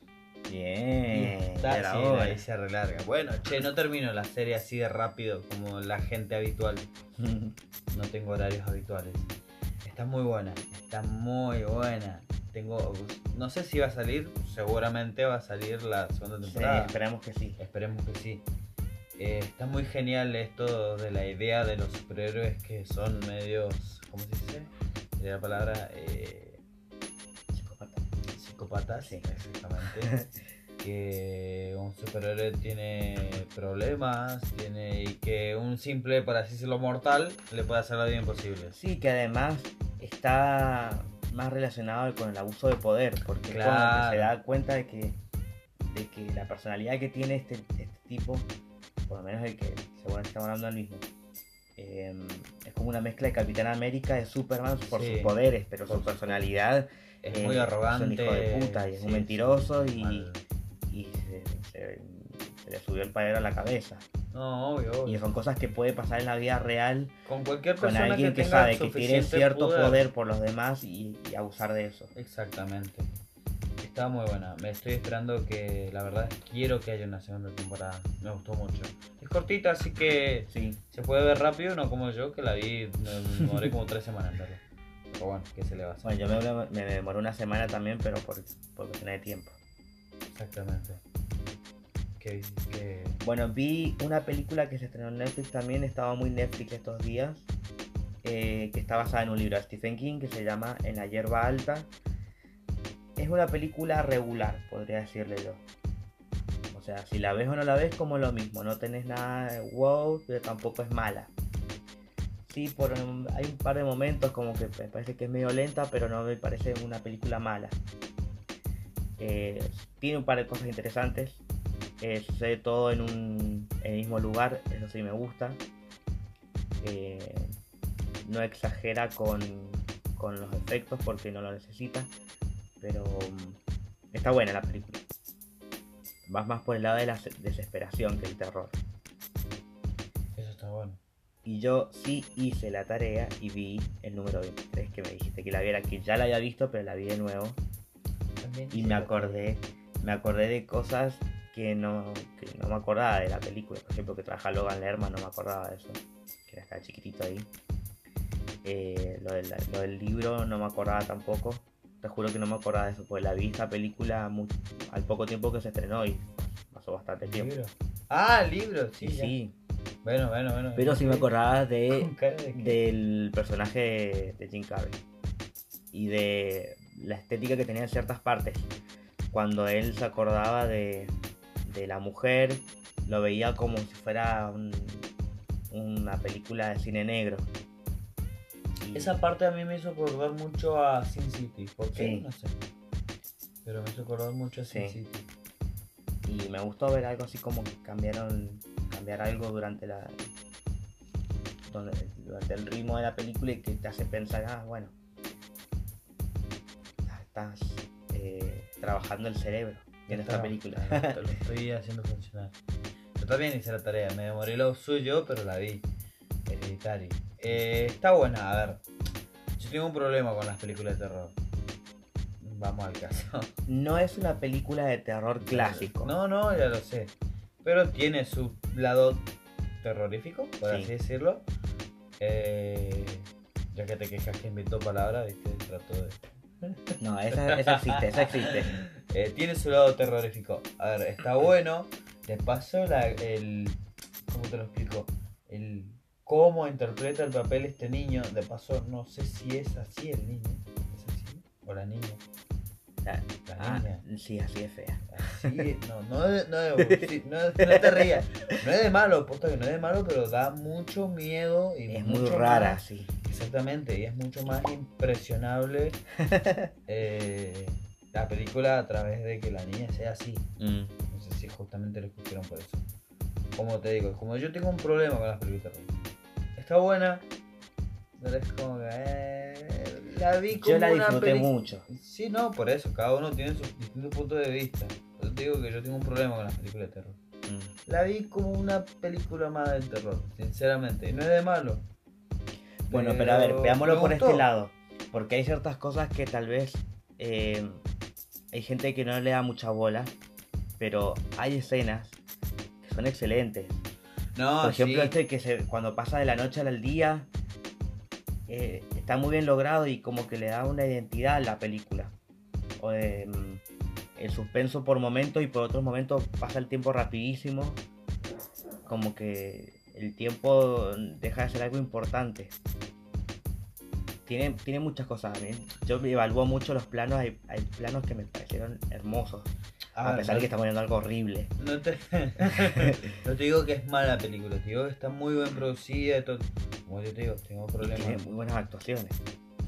Bien, Está, ya era sí, hora. la hice re larga. Bueno, che, no termino la serie así de rápido como la gente habitual. <laughs> No tengo horarios habituales. Está muy buena, está muy buena. Tengo, no sé si va a salir, seguramente va a salir la segunda Sí, temporada. esperamos que sí. Esperemos que sí. Eh, está muy genial esto de la idea de los superhéroes que son medios, ¿cómo se dice? Sería la palabra eh, Psicópata. psicópatas, Sí. exactamente. <laughs> que un superhéroe tiene problemas, tiene y que un simple, por así decirlo, mortal le puede hacer la vida imposible. Sí, que además está más relacionado con el abuso de poder, porque Claro. se da cuenta de que, de que la personalidad que tiene este, este tipo, por lo menos el que seguramente estamos hablando del mismo, eh, es como una mezcla de Capitán América, de Superman por Sí. sus poderes, pero Por su personalidad Es Eh, muy es un arrogante. hijo de puta y es un mentiroso sí, y- mal. y se, se- se le subió el padre a la cabeza. No, obvio, obvio. Y son cosas que puede pasar en la vida real Con cualquier con persona alguien que, tenga sabe que tiene cierto poder. por los demás y, y abusar de eso. Exactamente. Está muy buena. Me estoy esperando que, la verdad, quiero que haya una segunda temporada. Me gustó mucho. Es cortita, así que Sí, se puede ver rápido, no como yo, que la vi, me me demoré como tres semanas verla. Pero bueno, ¿qué se le va a hacer? bueno, yo me, me demoré una semana también, pero por, por cuestión de tiempo. Exactamente. Bueno, vi una película que se estrenó en Netflix también, estaba muy Netflix estos días, eh, que está basada en un libro de Stephen King que se llama En la hierba alta. Es una película regular, podría decirle yo. O sea, si la ves o no la ves, como lo mismo, no tenés nada de wow, pero tampoco es mala. Sí, por, hay un par de momentos como que me parece que es medio lenta, pero no me parece una película mala. Eh, tiene un par de cosas interesantes. Eh, sucede todo en un en el mismo lugar, eso sí me gusta. Eh, no exagera con, con los efectos porque no lo necesita, pero mm, está buena la película. Vas más por el lado de la se- desesperación que el terror. Eso está bueno. Y yo sí hice la tarea y vi el número 23 que me dijiste que la viera, que ya la había visto, pero la vi de nuevo. También Y me acordé, me acordé de cosas que no, que no me acordaba de la película. Por ejemplo, que trabaja Logan Lerman, no me acordaba de eso. Que era chiquitito ahí. Eh, lo, del, lo del libro no me acordaba tampoco. Te juro que no me acordaba de eso, porque la vi esta película al poco tiempo que se estrenó y pasó bastante tiempo. ¿Libro? Ah, libro, sí. Sí. Bueno, bueno, bueno. Pero sí me acordaba de, del personaje de, de Jim Carrey y de la estética que tenía en ciertas partes. Cuando él se acordaba de, de la mujer, lo veía como si fuera un- una película de cine negro. Y Esa parte a mí me hizo acordar mucho a Sin City. ¿Por qué? Sí. No sé. Pero me hizo acordar mucho a Sin Sí. City. Y me gustó ver algo así como que cambiaron, cambiar algo durante la donde- durante el ritmo de la película y que te hace pensar, ah, bueno, estás eh, trabajando el cerebro en esta película. Te <laughs> lo estoy haciendo funcionar. Yo también hice la tarea, me demoré lo suyo, pero la vi. Hereditary. Eh, está buena, a ver. Yo tengo un problema con las películas de terror. Vamos al caso. No es una película de terror clásico. No, no, ya lo sé. Pero tiene su lado terrorífico, por Sí. así decirlo. Eh, ya que te quejas que inventó palabras, viste, trato de. No, esa, esa existe, esa existe. <laughs> Eh, tiene su lado terrorífico. A ver, está <clears throat> bueno. De paso, la, el. ¿Cómo te lo explico? El. Cómo interpreta el papel este niño. De paso, no sé si es así el niño. ¿Es así? O la niña. La- La ah, niña. sí, así es fea. Así, no, <laughs> no, es- no, es- sí, no, es- no te rías. No es de malo, posta que no es de malo, pero da mucho miedo. Y Es muy rara, más- sí. Exactamente, y es mucho más impresionable <laughs> eh, la película a través de que la niña sea así. Mm. No sé si justamente lo escogieron por eso. Como te digo, como yo tengo un problema con las películas de terror. Está buena, pero es como que... eh, la vi como Yo la disfruté mucho. Sí, no, por eso, cada uno tiene sus distintos puntos de vista. Yo te digo que yo tengo un problema con las películas de terror. Mm. La vi como una película más del terror, sinceramente. Y no es de malo. Bueno, pero a ver, veámoslo por gustó. este lado. Porque hay ciertas cosas que tal vez eh, hay gente que no le da mucha bola, pero hay escenas que son excelentes. No, Por ejemplo, sí. este que se, cuando pasa de la noche al día eh, está muy bien logrado y como que le da una identidad a la película. O, eh, el suspenso por momentos y por otros momentos pasa el tiempo rapidísimo. Como que el tiempo deja de ser algo importante. Tiene, tiene muchas cosas. ¿eh? Yo evalúo mucho los planos. Hay, hay planos que me parecieron hermosos. A, ver, pesar no- de que estamos viendo algo horrible. No te, <laughs> no te digo que es mala película, te digo que está muy bien producida. y todo. Como yo te digo, tengo Y problemas. tiene muy buenas actuaciones.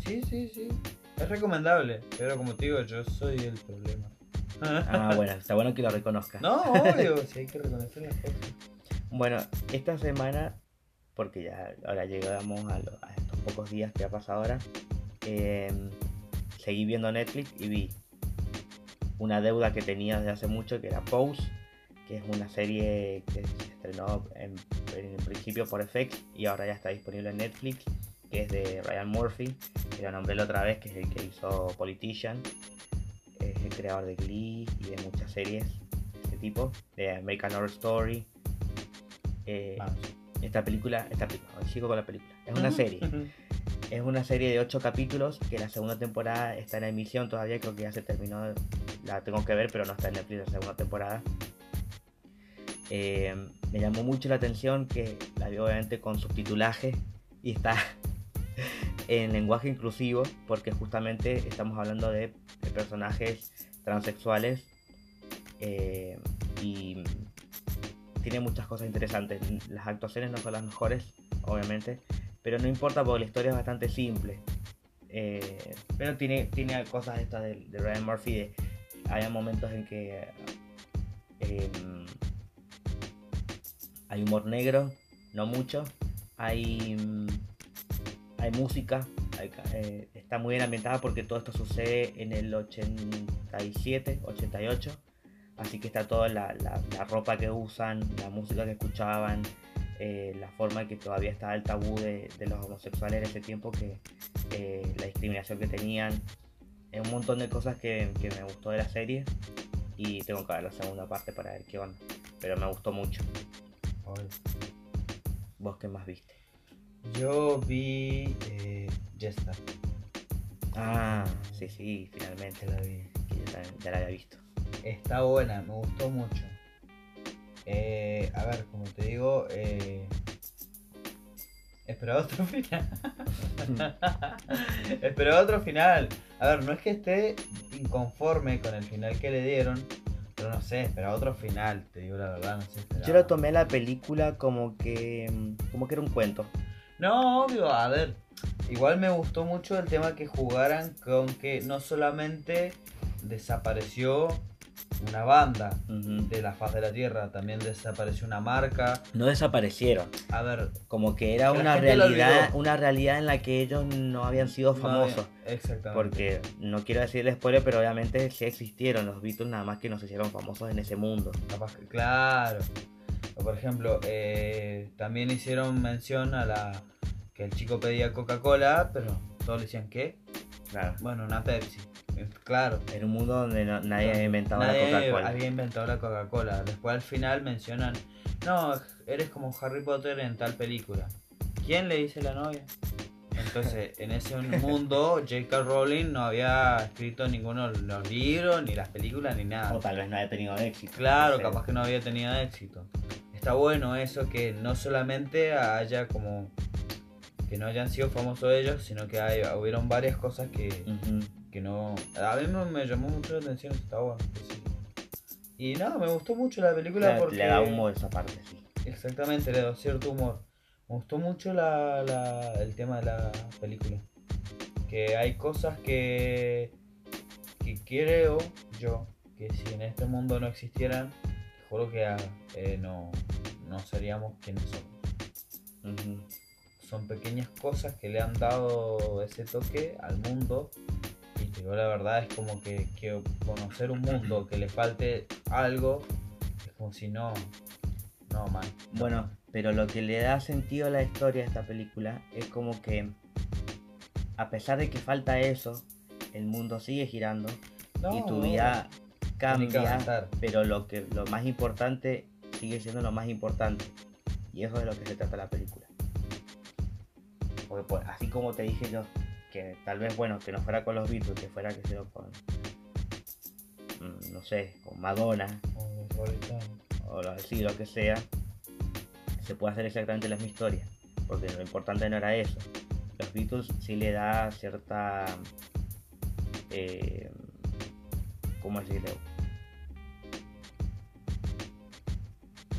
Sí, sí, sí. Es recomendable, pero como te digo, yo soy el problema. Ah, bueno, <laughs> está bueno que lo reconozcas. No, obvio, <laughs> sí hay que reconocer las cosas. Bueno, esta semana, porque ya ahora llegamos a, lo- a pocos días que ha pasado ahora, eh, seguí viendo Netflix y vi una deuda que tenía desde hace mucho, que era Pose, que es una serie que se estrenó en, en principio por FX y ahora ya está disponible en Netflix, que es de Ryan Murphy, que lo nombré la otra vez, que es el que hizo Politician, es el creador de Glee y de muchas series de este tipo, de American Horror Story. Eh, Vamos. esta película, esta película, sigo con la película, es una serie. Es una serie de 8 capítulos que la segunda temporada está en emisión todavía, creo que ya se terminó, la tengo que ver, pero no está en Netflix la segunda temporada. Eh, me llamó mucho la atención que la vi obviamente con subtitulaje y está <laughs> en lenguaje inclusivo, porque justamente estamos hablando de, de personajes transexuales eh, y tiene muchas cosas interesantes. Las actuaciones no son las mejores, obviamente, pero no importa porque la historia es bastante simple. Eh, pero tiene, tiene cosas estas de, de Ryan Murphy. De, hay momentos en que eh, hay humor negro, no mucho. Hay, mm, hay música, eh, está muy bien ambientada porque todo esto sucede en el 87, 88. Así que está toda la- la ropa que usan, la música que escuchaban, eh, la forma en que todavía estaba el tabú de, de los homosexuales en ese tiempo, que eh, la discriminación que tenían, eh, un montón de cosas que, que me gustó de la serie y tengo que ver la segunda parte para ver qué onda, pero me gustó mucho. ¿Vos qué más viste? Yo vi eh, Jester, Ah, sí, sí, finalmente la vi. que yo también ya la había visto. Está buena, me gustó mucho. Eh, a ver, como te digo, eh, esperaba otro <laughs> final. <laughs> esperaba otro final. A ver, no es que esté inconforme con el final que le dieron, pero no sé, esperaba otro final, te digo la verdad, no sé. esperaba. Yo lo tomé la película como que, mm, como que era un cuento. No, obvio, a ver. Igual me gustó mucho el tema que jugaran con que no solamente desapareció una banda de la faz de la tierra, también desapareció una marca. No desaparecieron. A ver, Como que era Que una realidad, una realidad en la que ellos no habían sido famosos. exactamente. Porque no quiero decirles spoiler, pero obviamente sí existieron los Beatles, nada más que no se hicieron famosos en ese mundo. Capaz que- claro. Por ejemplo, eh, también hicieron mención a la que el chico pedía Coca-Cola, pero todos le decían ¿qué? Claro. Bueno, una Pepsi. Claro. En un mundo donde no- nadie había inventado Nadie la Coca-Cola. había inventado la Coca-Cola. Después al final mencionan, no, eres como Harry Potter en tal película. ¿Quién le dice la novia? Entonces, <laughs> en ese mundo, J.K. Rowling no había escrito ninguno de los libros, ni las películas, ni nada. O tal vez no haya tenido éxito. Claro, no sé. capaz que no había tenido éxito. Está bueno eso que no solamente haya como que no hayan sido famosos ellos, sino que hay, hubieron varias cosas que. Que no. A mí me, llamó mucho la atención, está bueno. sí. Y nada, me gustó mucho la película Le, porque. le da humor esa parte, sí. Exactamente, le da cierto humor. Me gustó mucho la, la- el tema de la película. Que hay cosas que, que creo yo que si en este mundo no existieran, te juro que ah, eh, no, no seríamos quienes somos. Son pequeñas cosas que le han dado ese toque al mundo. Y digo la verdad, es como que, que conocer un mundo que le falte algo, es como si no. No, man. no. Bueno, pero lo que le da sentido a la historia de esta película es como que, a pesar de que falta eso, el mundo sigue girando y tu vida cambia, pero lo que lo más importante sigue siendo lo más importante. Y eso es de lo que se trata la película. Porque pues, así como te dije yo, que tal vez bueno, que no fuera con los Beatles, que fuera que sea con mm, no sé, con Madonna los Stones. o lo, sí, lo que sea, se puede hacer exactamente la misma historia. Porque lo importante no era eso. Los Beatles sí le da cierta. Eh, ¿Cómo decirlo?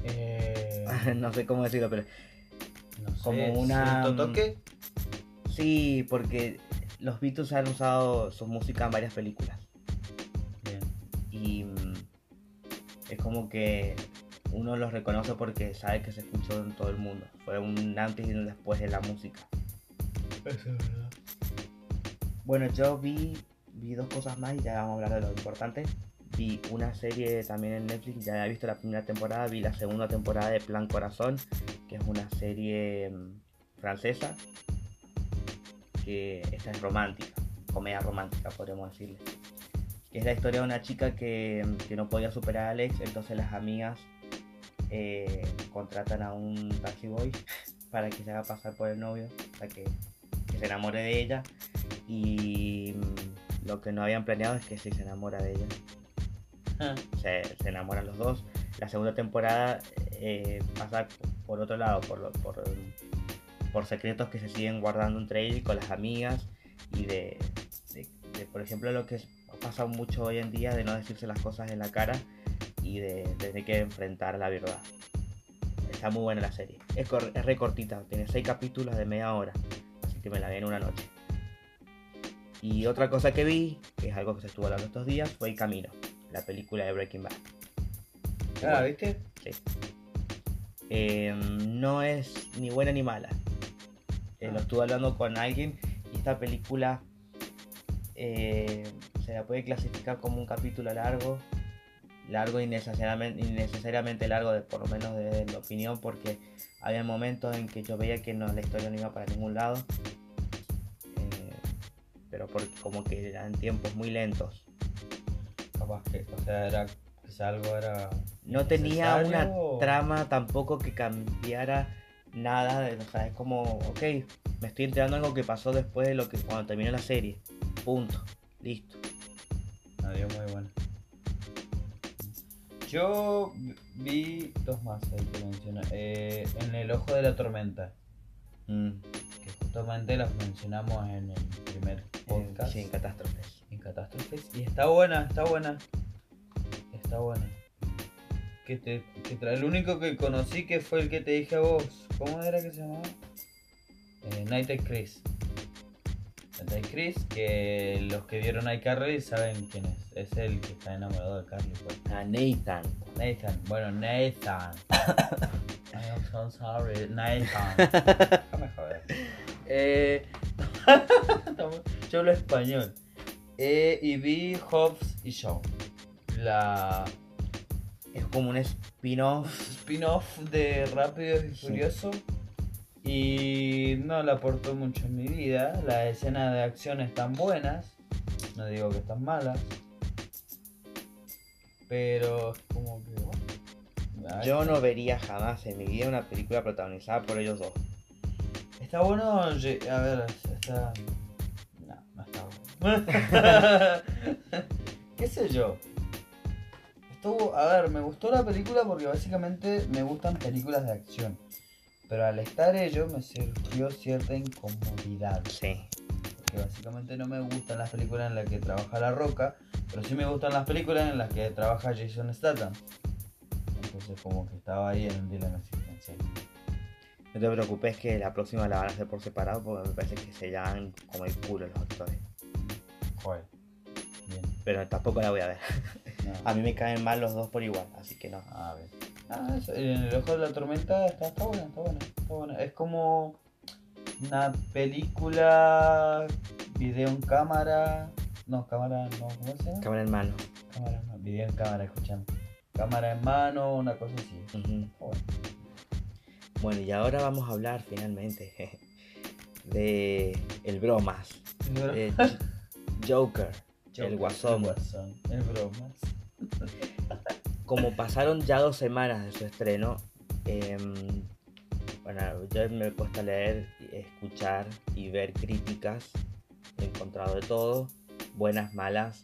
Eh, <laughs> no sé cómo decirlo, pero no sé, como una- ¿cierto toque? Sí, porque los Beatles han usado su música en varias películas. Bien. Y mm, es como que uno los reconoce porque sabe que se escuchó en todo el mundo. Fue un antes y un después de la música. Eso es verdad. Bueno, yo vi, vi dos cosas más y ya vamos a hablar de lo importante. Vi una serie también en Netflix, ya he visto la primera temporada, vi la segunda temporada de Plan Corazón, que es una serie mm, francesa, que esta es romántica, comedia romántica podríamos decirle. Que es la historia de una chica que, que no podía superar a Alex, entonces las amigas eh, contratan a un taxi boy <laughs> para que se haga pasar por el novio, para que, que se enamore de ella y lo que no habían planeado es que se enamora de ella. Ah, Se, se enamoran los dos. La segunda temporada eh, pasa por otro lado, por, lo- por, por secretos que se siguen guardando entre ellos y con las amigas y de, de- de, por ejemplo, lo que pasa mucho hoy en día de no decirse las cosas en la cara y de, tener que enfrentar la verdad. Está muy buena la serie. Es, cor- es recortita, tiene seis capítulos de media hora, así que me la vi en una noche. Y otra cosa que vi, que es algo que se estuvo hablando estos días, fue El Camino, la película de Breaking Bad. Ah, ¿viste? Sí. Eh, no es ni buena ni mala. Eh, lo estuve hablando con alguien y esta película eh, se la puede clasificar como un capítulo largo. Largo innecesariamente, innecesariamente largo, de, por lo menos de mi opinión, porque había momentos en que yo veía que no, la historia no iba para ningún lado. Eh, pero porque como que eran tiempos muy lentos. Capaz que, o sea, era, algo era. no tenía una ¿Necesario o- trama tampoco que cambiara nada. de- o sea, es como, ok, me estoy enterando algo que pasó después de lo que cuando terminó la serie. Punto. Listo. Dio muy bueno. Yo vi dos más ahí que menciona. Eh, en el ojo de la tormenta. Mm, Que justamente las mencionamos en el primer eh, podcast. sí, en catástrofes. en catástrofes. Y está buena, está buena. Está buena. Que te, que tra- el único que conocí que fue el que te dije a vos. ¿Cómo era que se llamaba? Eh, Nighted Chris. Nighted Chris, que los que vieron a iCarly saben quién es. Es el que está enamorado de Carly. pues. A Nathan. Nathan. Bueno, Nathan. <laughs> I am so sorry. Nathan. <laughs> Déjame joder. Eh, <laughs> yo hablo español. Eh, y vi Hobbs y Shaw. La Es como un spin-off. spin-off de Rápido y Sí. Furioso. Y no le aportó mucho en mi vida. Las escenas de acción están buenas. No digo que están malas. Pero es como que. bueno, Yo no vería jamás en mi vida una película protagonizada por ellos dos. Está bueno. A ver, está. No, no está bueno. <laughs> <laughs> ¿Qué sé yo? A ver, me gustó la película porque básicamente me gustan películas de acción. Pero al estar ello me surgió cierta incomodidad. Sí. Porque básicamente no me gustan las películas en las que trabaja La Roca. Pero sí me gustan las películas en las que trabaja Jason Statham. Entonces como que estaba ahí en un dilema existencial. No te preocupes que la próxima la van a hacer por separado porque me parece que se llaman como el culo los actores. Joder. Bien. Pero tampoco la voy a ver. <laughs> No. A mí me caen mal los dos por igual, así que no. A ver. Ah, eso, en el ojo de la tormenta está, está buena, está buena, está buena. Es como una película, video en cámara. No, cámara, no, ¿cómo se llama? Cámara en mano. Cámara, no, video en cámara, escuchando. Cámara en mano, una cosa así. Bueno. Bueno, y ahora vamos a hablar finalmente <laughs> de el bromas. de <laughs> Joker, el guasón. El guasón, el bromas. Como pasaron ya dos semanas de su estreno, em, bueno, yo me he puesto a leer, escuchar y ver críticas. He encontrado de todo, buenas, malas.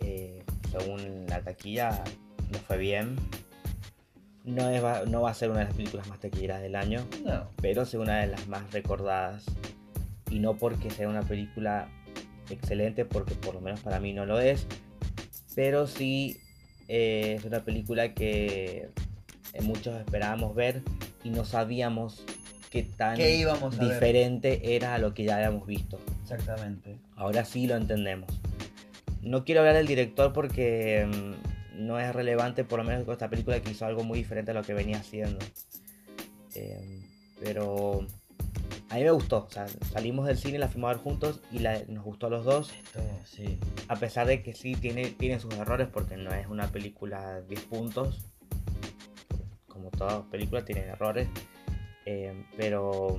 eh, según la taquilla, no fue bien. No, es- va- no va a ser una de las películas más taquilleras del año, No. pero es una de las más recordadas. Y no porque sea una película excelente, porque por lo menos para mí no lo es, pero sí eh, es una película que eh, muchos esperábamos ver y no sabíamos qué tan ¿Qué íbamos a ver? diferente era a lo que ya habíamos visto. Exactamente. Ahora sí lo entendemos. No quiero hablar del director porque mm, no es relevante, por lo menos con esta película que hizo algo muy diferente a lo que venía haciendo. Eh, pero a mí me gustó. o sea, salimos del cine, la fuimos a ver juntos y la- nos gustó a los dos. Esto, sí. A pesar de que sí tiene, tiene sus errores porque no es una película 10 puntos. Como toda película tiene errores. Eh, pero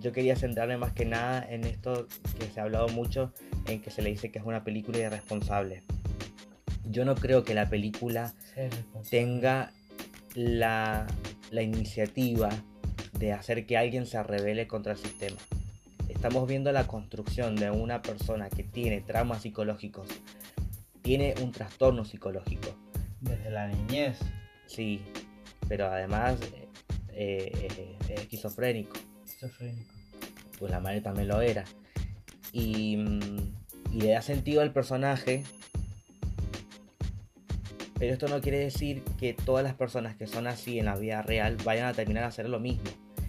yo quería centrarme más que nada en esto que se ha hablado mucho, en que se le dice que es una película irresponsable. Yo no creo que la película tenga la, la iniciativa de hacer que alguien se rebele contra el sistema. Estamos viendo la construcción de una persona que tiene traumas psicológicos, tiene un trastorno psicológico, Desde la niñez. sí, pero además eh, eh, es esquizofrénico, Esquizofrénico. pues la madre también lo era. Y, mm, y le da sentido al personaje, pero esto no quiere decir que todas las personas que son así en la vida real vayan a terminar a hacer lo mismo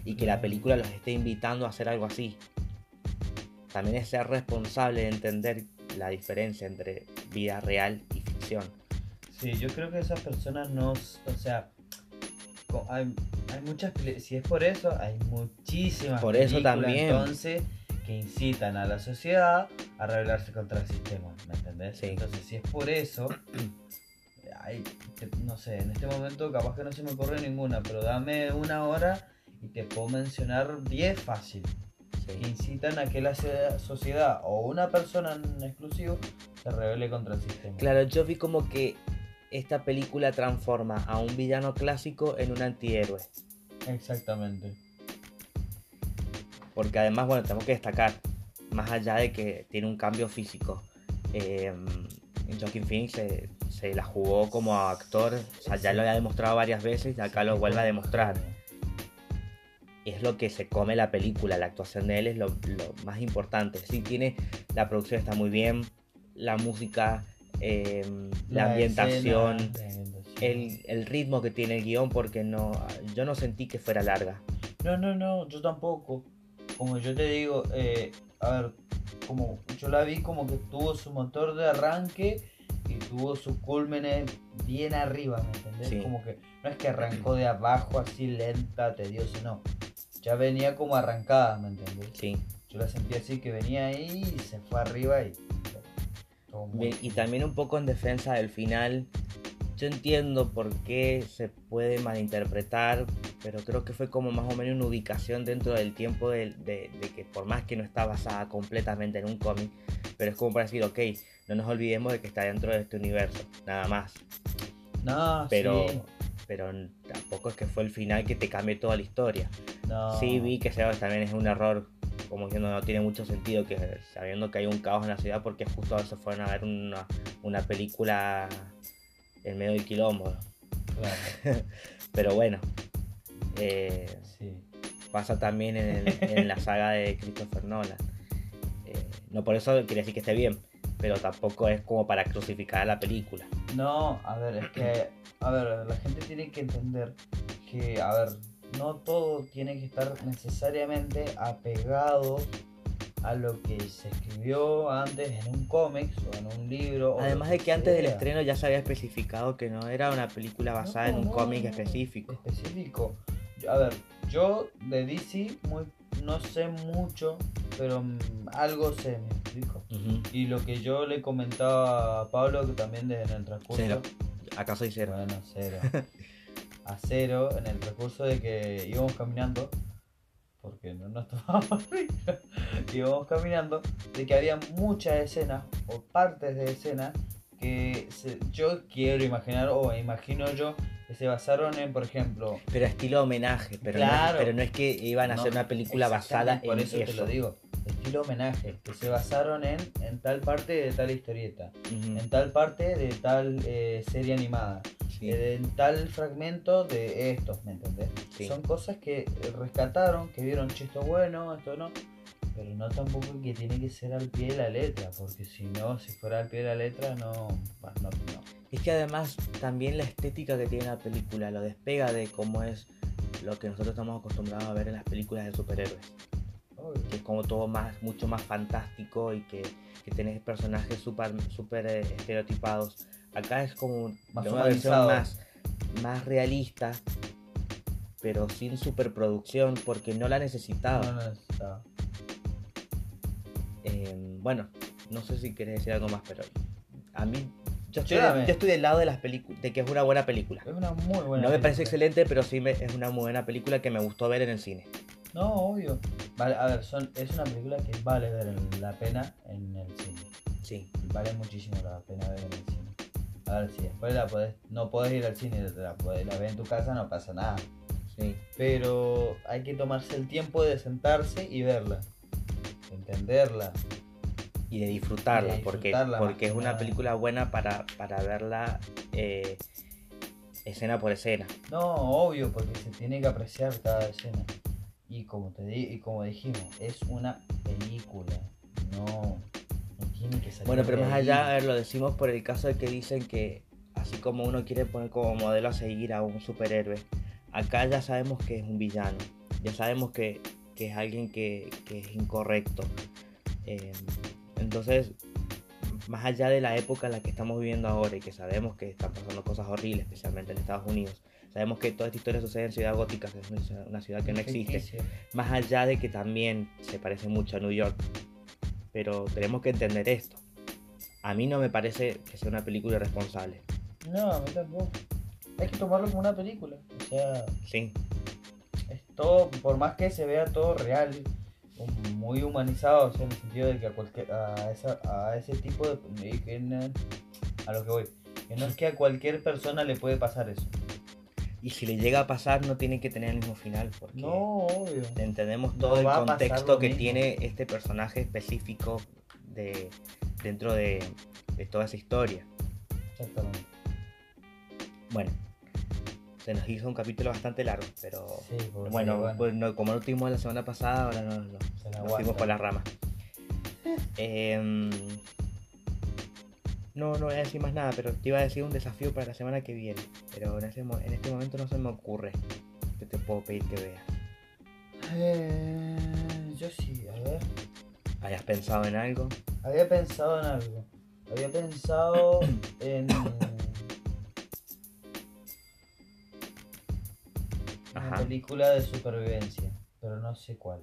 y que la película los esté invitando a hacer algo así. También es ser responsable de entender la diferencia entre vida real y ficción. Sí, yo creo que esas personas no, o sea, hay, hay muchas, si es por eso, hay muchísimas Por eso también. entonces que incitan a la sociedad a rebelarse contra el sistema, ¿me entendés? Sí. Entonces, si es por eso, <clears throat> hay, no sé, en este momento capaz que no se me ocurre ninguna, pero dame una hora y te puedo mencionar 10 fácil que Sí. incitan a que la sociedad o una persona en exclusivo se rebele contra el sistema. Claro, yo vi como que esta película transforma a un villano clásico en un antihéroe. Exactamente. Porque además, bueno, tenemos que destacar, más allá de que tiene un cambio físico, eh, Joaquin Phoenix se, se la jugó como actor, o sea, ya lo había demostrado varias veces y acá lo vuelve a demostrar. Es lo que se come la película, la actuación de él es lo, lo más importante. Sí, tiene, la producción está muy bien, la música, eh, la, ambientación, escena, la ambientación. el, el ritmo que tiene el guion, porque no, yo no sentí que fuera larga. No, no, no, yo tampoco. como yo te digo, eh, a ver, como yo la vi como que tuvo su motor de arranque y tuvo sus cúlmenes bien arriba, ¿me entendés? Sí. Como que no es que arrancó de abajo así lenta, tediosa, no. Ya venía como arrancada, ¿me entendés? Sí. Yo la sentí así que venía ahí y se fue arriba y... muy- y también un poco en defensa del final, yo entiendo por qué se puede malinterpretar, pero creo que fue como más o menos una ubicación dentro del tiempo de, de- de que por más que no está basada completamente en un cómic, pero es como para decir, ok, no nos olvidemos de que está dentro de este universo, nada más. No, Pero, sí, pero tampoco es que fue el final que te cambie toda la historia. no. Sí vi que Sebas también es un error, como diciendo no tiene mucho sentido que sabiendo que hay un caos en la ciudad porque justo ahora se fueron a ver una, una película en medio del quilombo. Claro, <laughs> Pero bueno, eh, sí. pasa también en la saga de Christopher Nolan. Eh, no por eso quiere decir que esté bien, pero tampoco es como para crucificar a la película. No, a ver, es que, a ver, la gente tiene que entender que, a ver, no todo tiene que estar necesariamente apegado a lo que se escribió antes en un cómic o en un libro. Además de que antes del estreno ya se había especificado que no era una película basada en un no, cómic específico. Específico. A ver, yo de DC muy, no sé mucho, pero mm, algo sé, me explico. Y lo que yo le comentaba a Pablo, que también desde en el transcurso. Cero. ¿Acaso hicieron? Bueno, cero. <laughs> A cero en el recurso de que íbamos caminando, porque no nos tomábamos <laughs> íbamos caminando, de que había muchas escenas o partes de escenas que se- yo quiero imaginar o imagino yo se basaron en, por ejemplo, Pero estilo homenaje, pero, no, Claro. pero no es que iban a No, hacer una película basada en por eso, eso. te lo digo, estilo homenaje, que se basaron en, en tal parte de tal historieta, en tal parte de tal eh, serie animada. sí. eh, en tal fragmento de estos, ¿me entendés? Sí. Son cosas que rescataron, que vieron, che, esto bueno, esto no, pero no tampoco que tiene que ser al pie de la letra, porque si no, si fuera al pie de la letra, no, bah, no, no. Es que además también la estética que tiene la película lo despega de cómo es lo que nosotros estamos acostumbrados a ver en las películas de superhéroes. Obvio. Que es como todo más, mucho más fantástico y que, que tenés personajes súper super, eh, estereotipados. Acá es como Más de una versión más, más realista, pero sin superproducción porque no la necesitaba. No necesitaba. Eh, bueno, no sé si querés decir algo más, pero a mí yo estoy, yo estoy del lado de las películas, de que es una buena película. Es una muy buena no me parece excelente, pero sí me- es una muy buena película que me gustó ver en el cine. No, obvio. Vale, a ver, son, es una película que vale ver la pena en el cine. Sí, Vale muchísimo la pena ver en el cine. A ver, si después la podés, no podés ir al cine, la, podés, la ves en tu casa, no pasa nada. sí. pero hay que tomarse el tiempo de sentarse y verla, entenderla. Y de disfrutarla, De porque, disfrutarla porque es una película buena para, para verla eh, escena por escena. No, obvio, porque se tiene que apreciar cada escena. Y como te di y como dijimos, es una película, no, no tiene que salir. Bueno, pero más allá, a ver, lo decimos por el caso de que dicen que así como uno quiere poner como modelo a seguir a un superhéroe, acá ya sabemos que es un villano, ya sabemos que, que es alguien que, que es incorrecto. Eh, entonces, más allá de la época en la que estamos viviendo ahora y que sabemos que están pasando cosas horribles, especialmente en Estados Unidos, sabemos que toda esta historia sucede en Ciudad Gótica, que es una ciudad- que no existe más allá de que también se parece mucho a New York. Pero tenemos que entender esto. A mí no me parece que sea una película irresponsable. No, a mí tampoco. Hay que tomarlo como una película. O sea, Sí, todo, por más que se vea todo real, muy humanizado, o sea, en el sentido de que a, cualquier, a, esa, a ese tipo de... que a lo que voy. Que no es que a cualquier persona le puede pasar eso. y si le llega a pasar no tiene que tener el mismo final porque No, obvio. entendemos todo el contexto que mismo. tiene este personaje específico de, dentro de, de toda esa historia. Exactamente. Bueno, se nos hizo un capítulo bastante largo, pero Sí, porque, bueno, pues no- como no tuvimos la semana pasada, ahora no, no, se Nos fuimos por las ramas. Em, no, no voy a decir más nada, pero te iba a decir un desafío para la semana que viene. Pero en, ese mo- en este momento no se me ocurre que te puedo pedir que veas. Eh, yo sí, a ver. ¿Hayas pensado en algo? Había pensado en algo. Había pensado <coughs> en. Ajá. película de supervivencia, pero no sé cuál.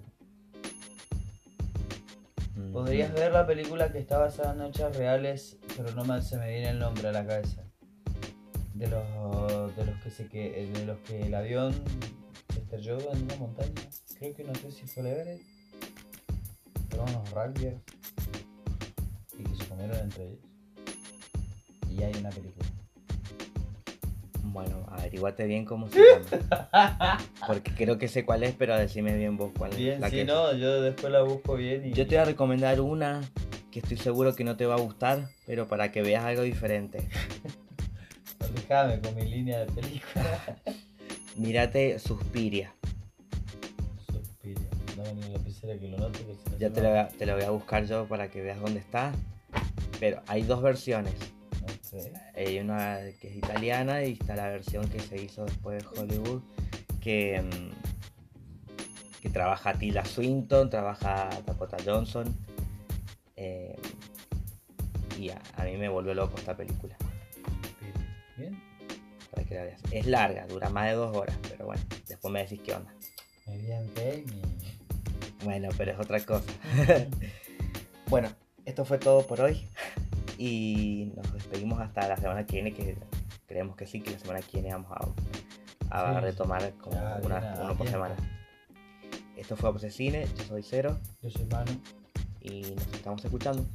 Mm. Podrías ver la película que está basada en hechos reales, pero no me, se me viene el nombre a la cabeza. De los, de los que se que, de los que el avión se estrelló en una montaña. Creo que no sé si fue el Everest. Fueron unos rugbyers y que se comieron entre ellos. Y hay una película. Bueno, averiguate bien cómo se <laughs> llama. Porque creo que sé cuál es, pero decime bien vos cuál es. Bien, la si que- no, yo después la busco bien y. Yo te voy a recomendar una que estoy seguro que no te va a gustar, pero para que veas algo diferente. <laughs> Déjame con mi línea de película. <laughs> Mírate Suspiria. Suspiria. Dame ni la lapicera que lo note. Que no Ya se te me lo, voy va. a, te lo voy a buscar yo para que veas dónde está. Pero hay dos versiones. Ok. Hay una que es italiana y está la versión que se hizo después de Hollywood. Que, mm, que trabaja Tilda Swinton, trabaja Dakota Johnson. eh, y a, a mí me volvió loco esta película. Bien. Para que la veas. Es larga, dura más de dos horas, pero bueno, después me decís qué onda. Me bien game y. Bueno, pero es otra cosa. <laughs> bueno, esto fue todo por hoy. Y nos despedimos hasta la semana que viene, que creemos que sí, que la semana que viene vamos a, a Sí, retomar como ya una, uno por semana. Esto fue Obse Cine, yo soy Cero Yo soy Manu. y nos estamos escuchando.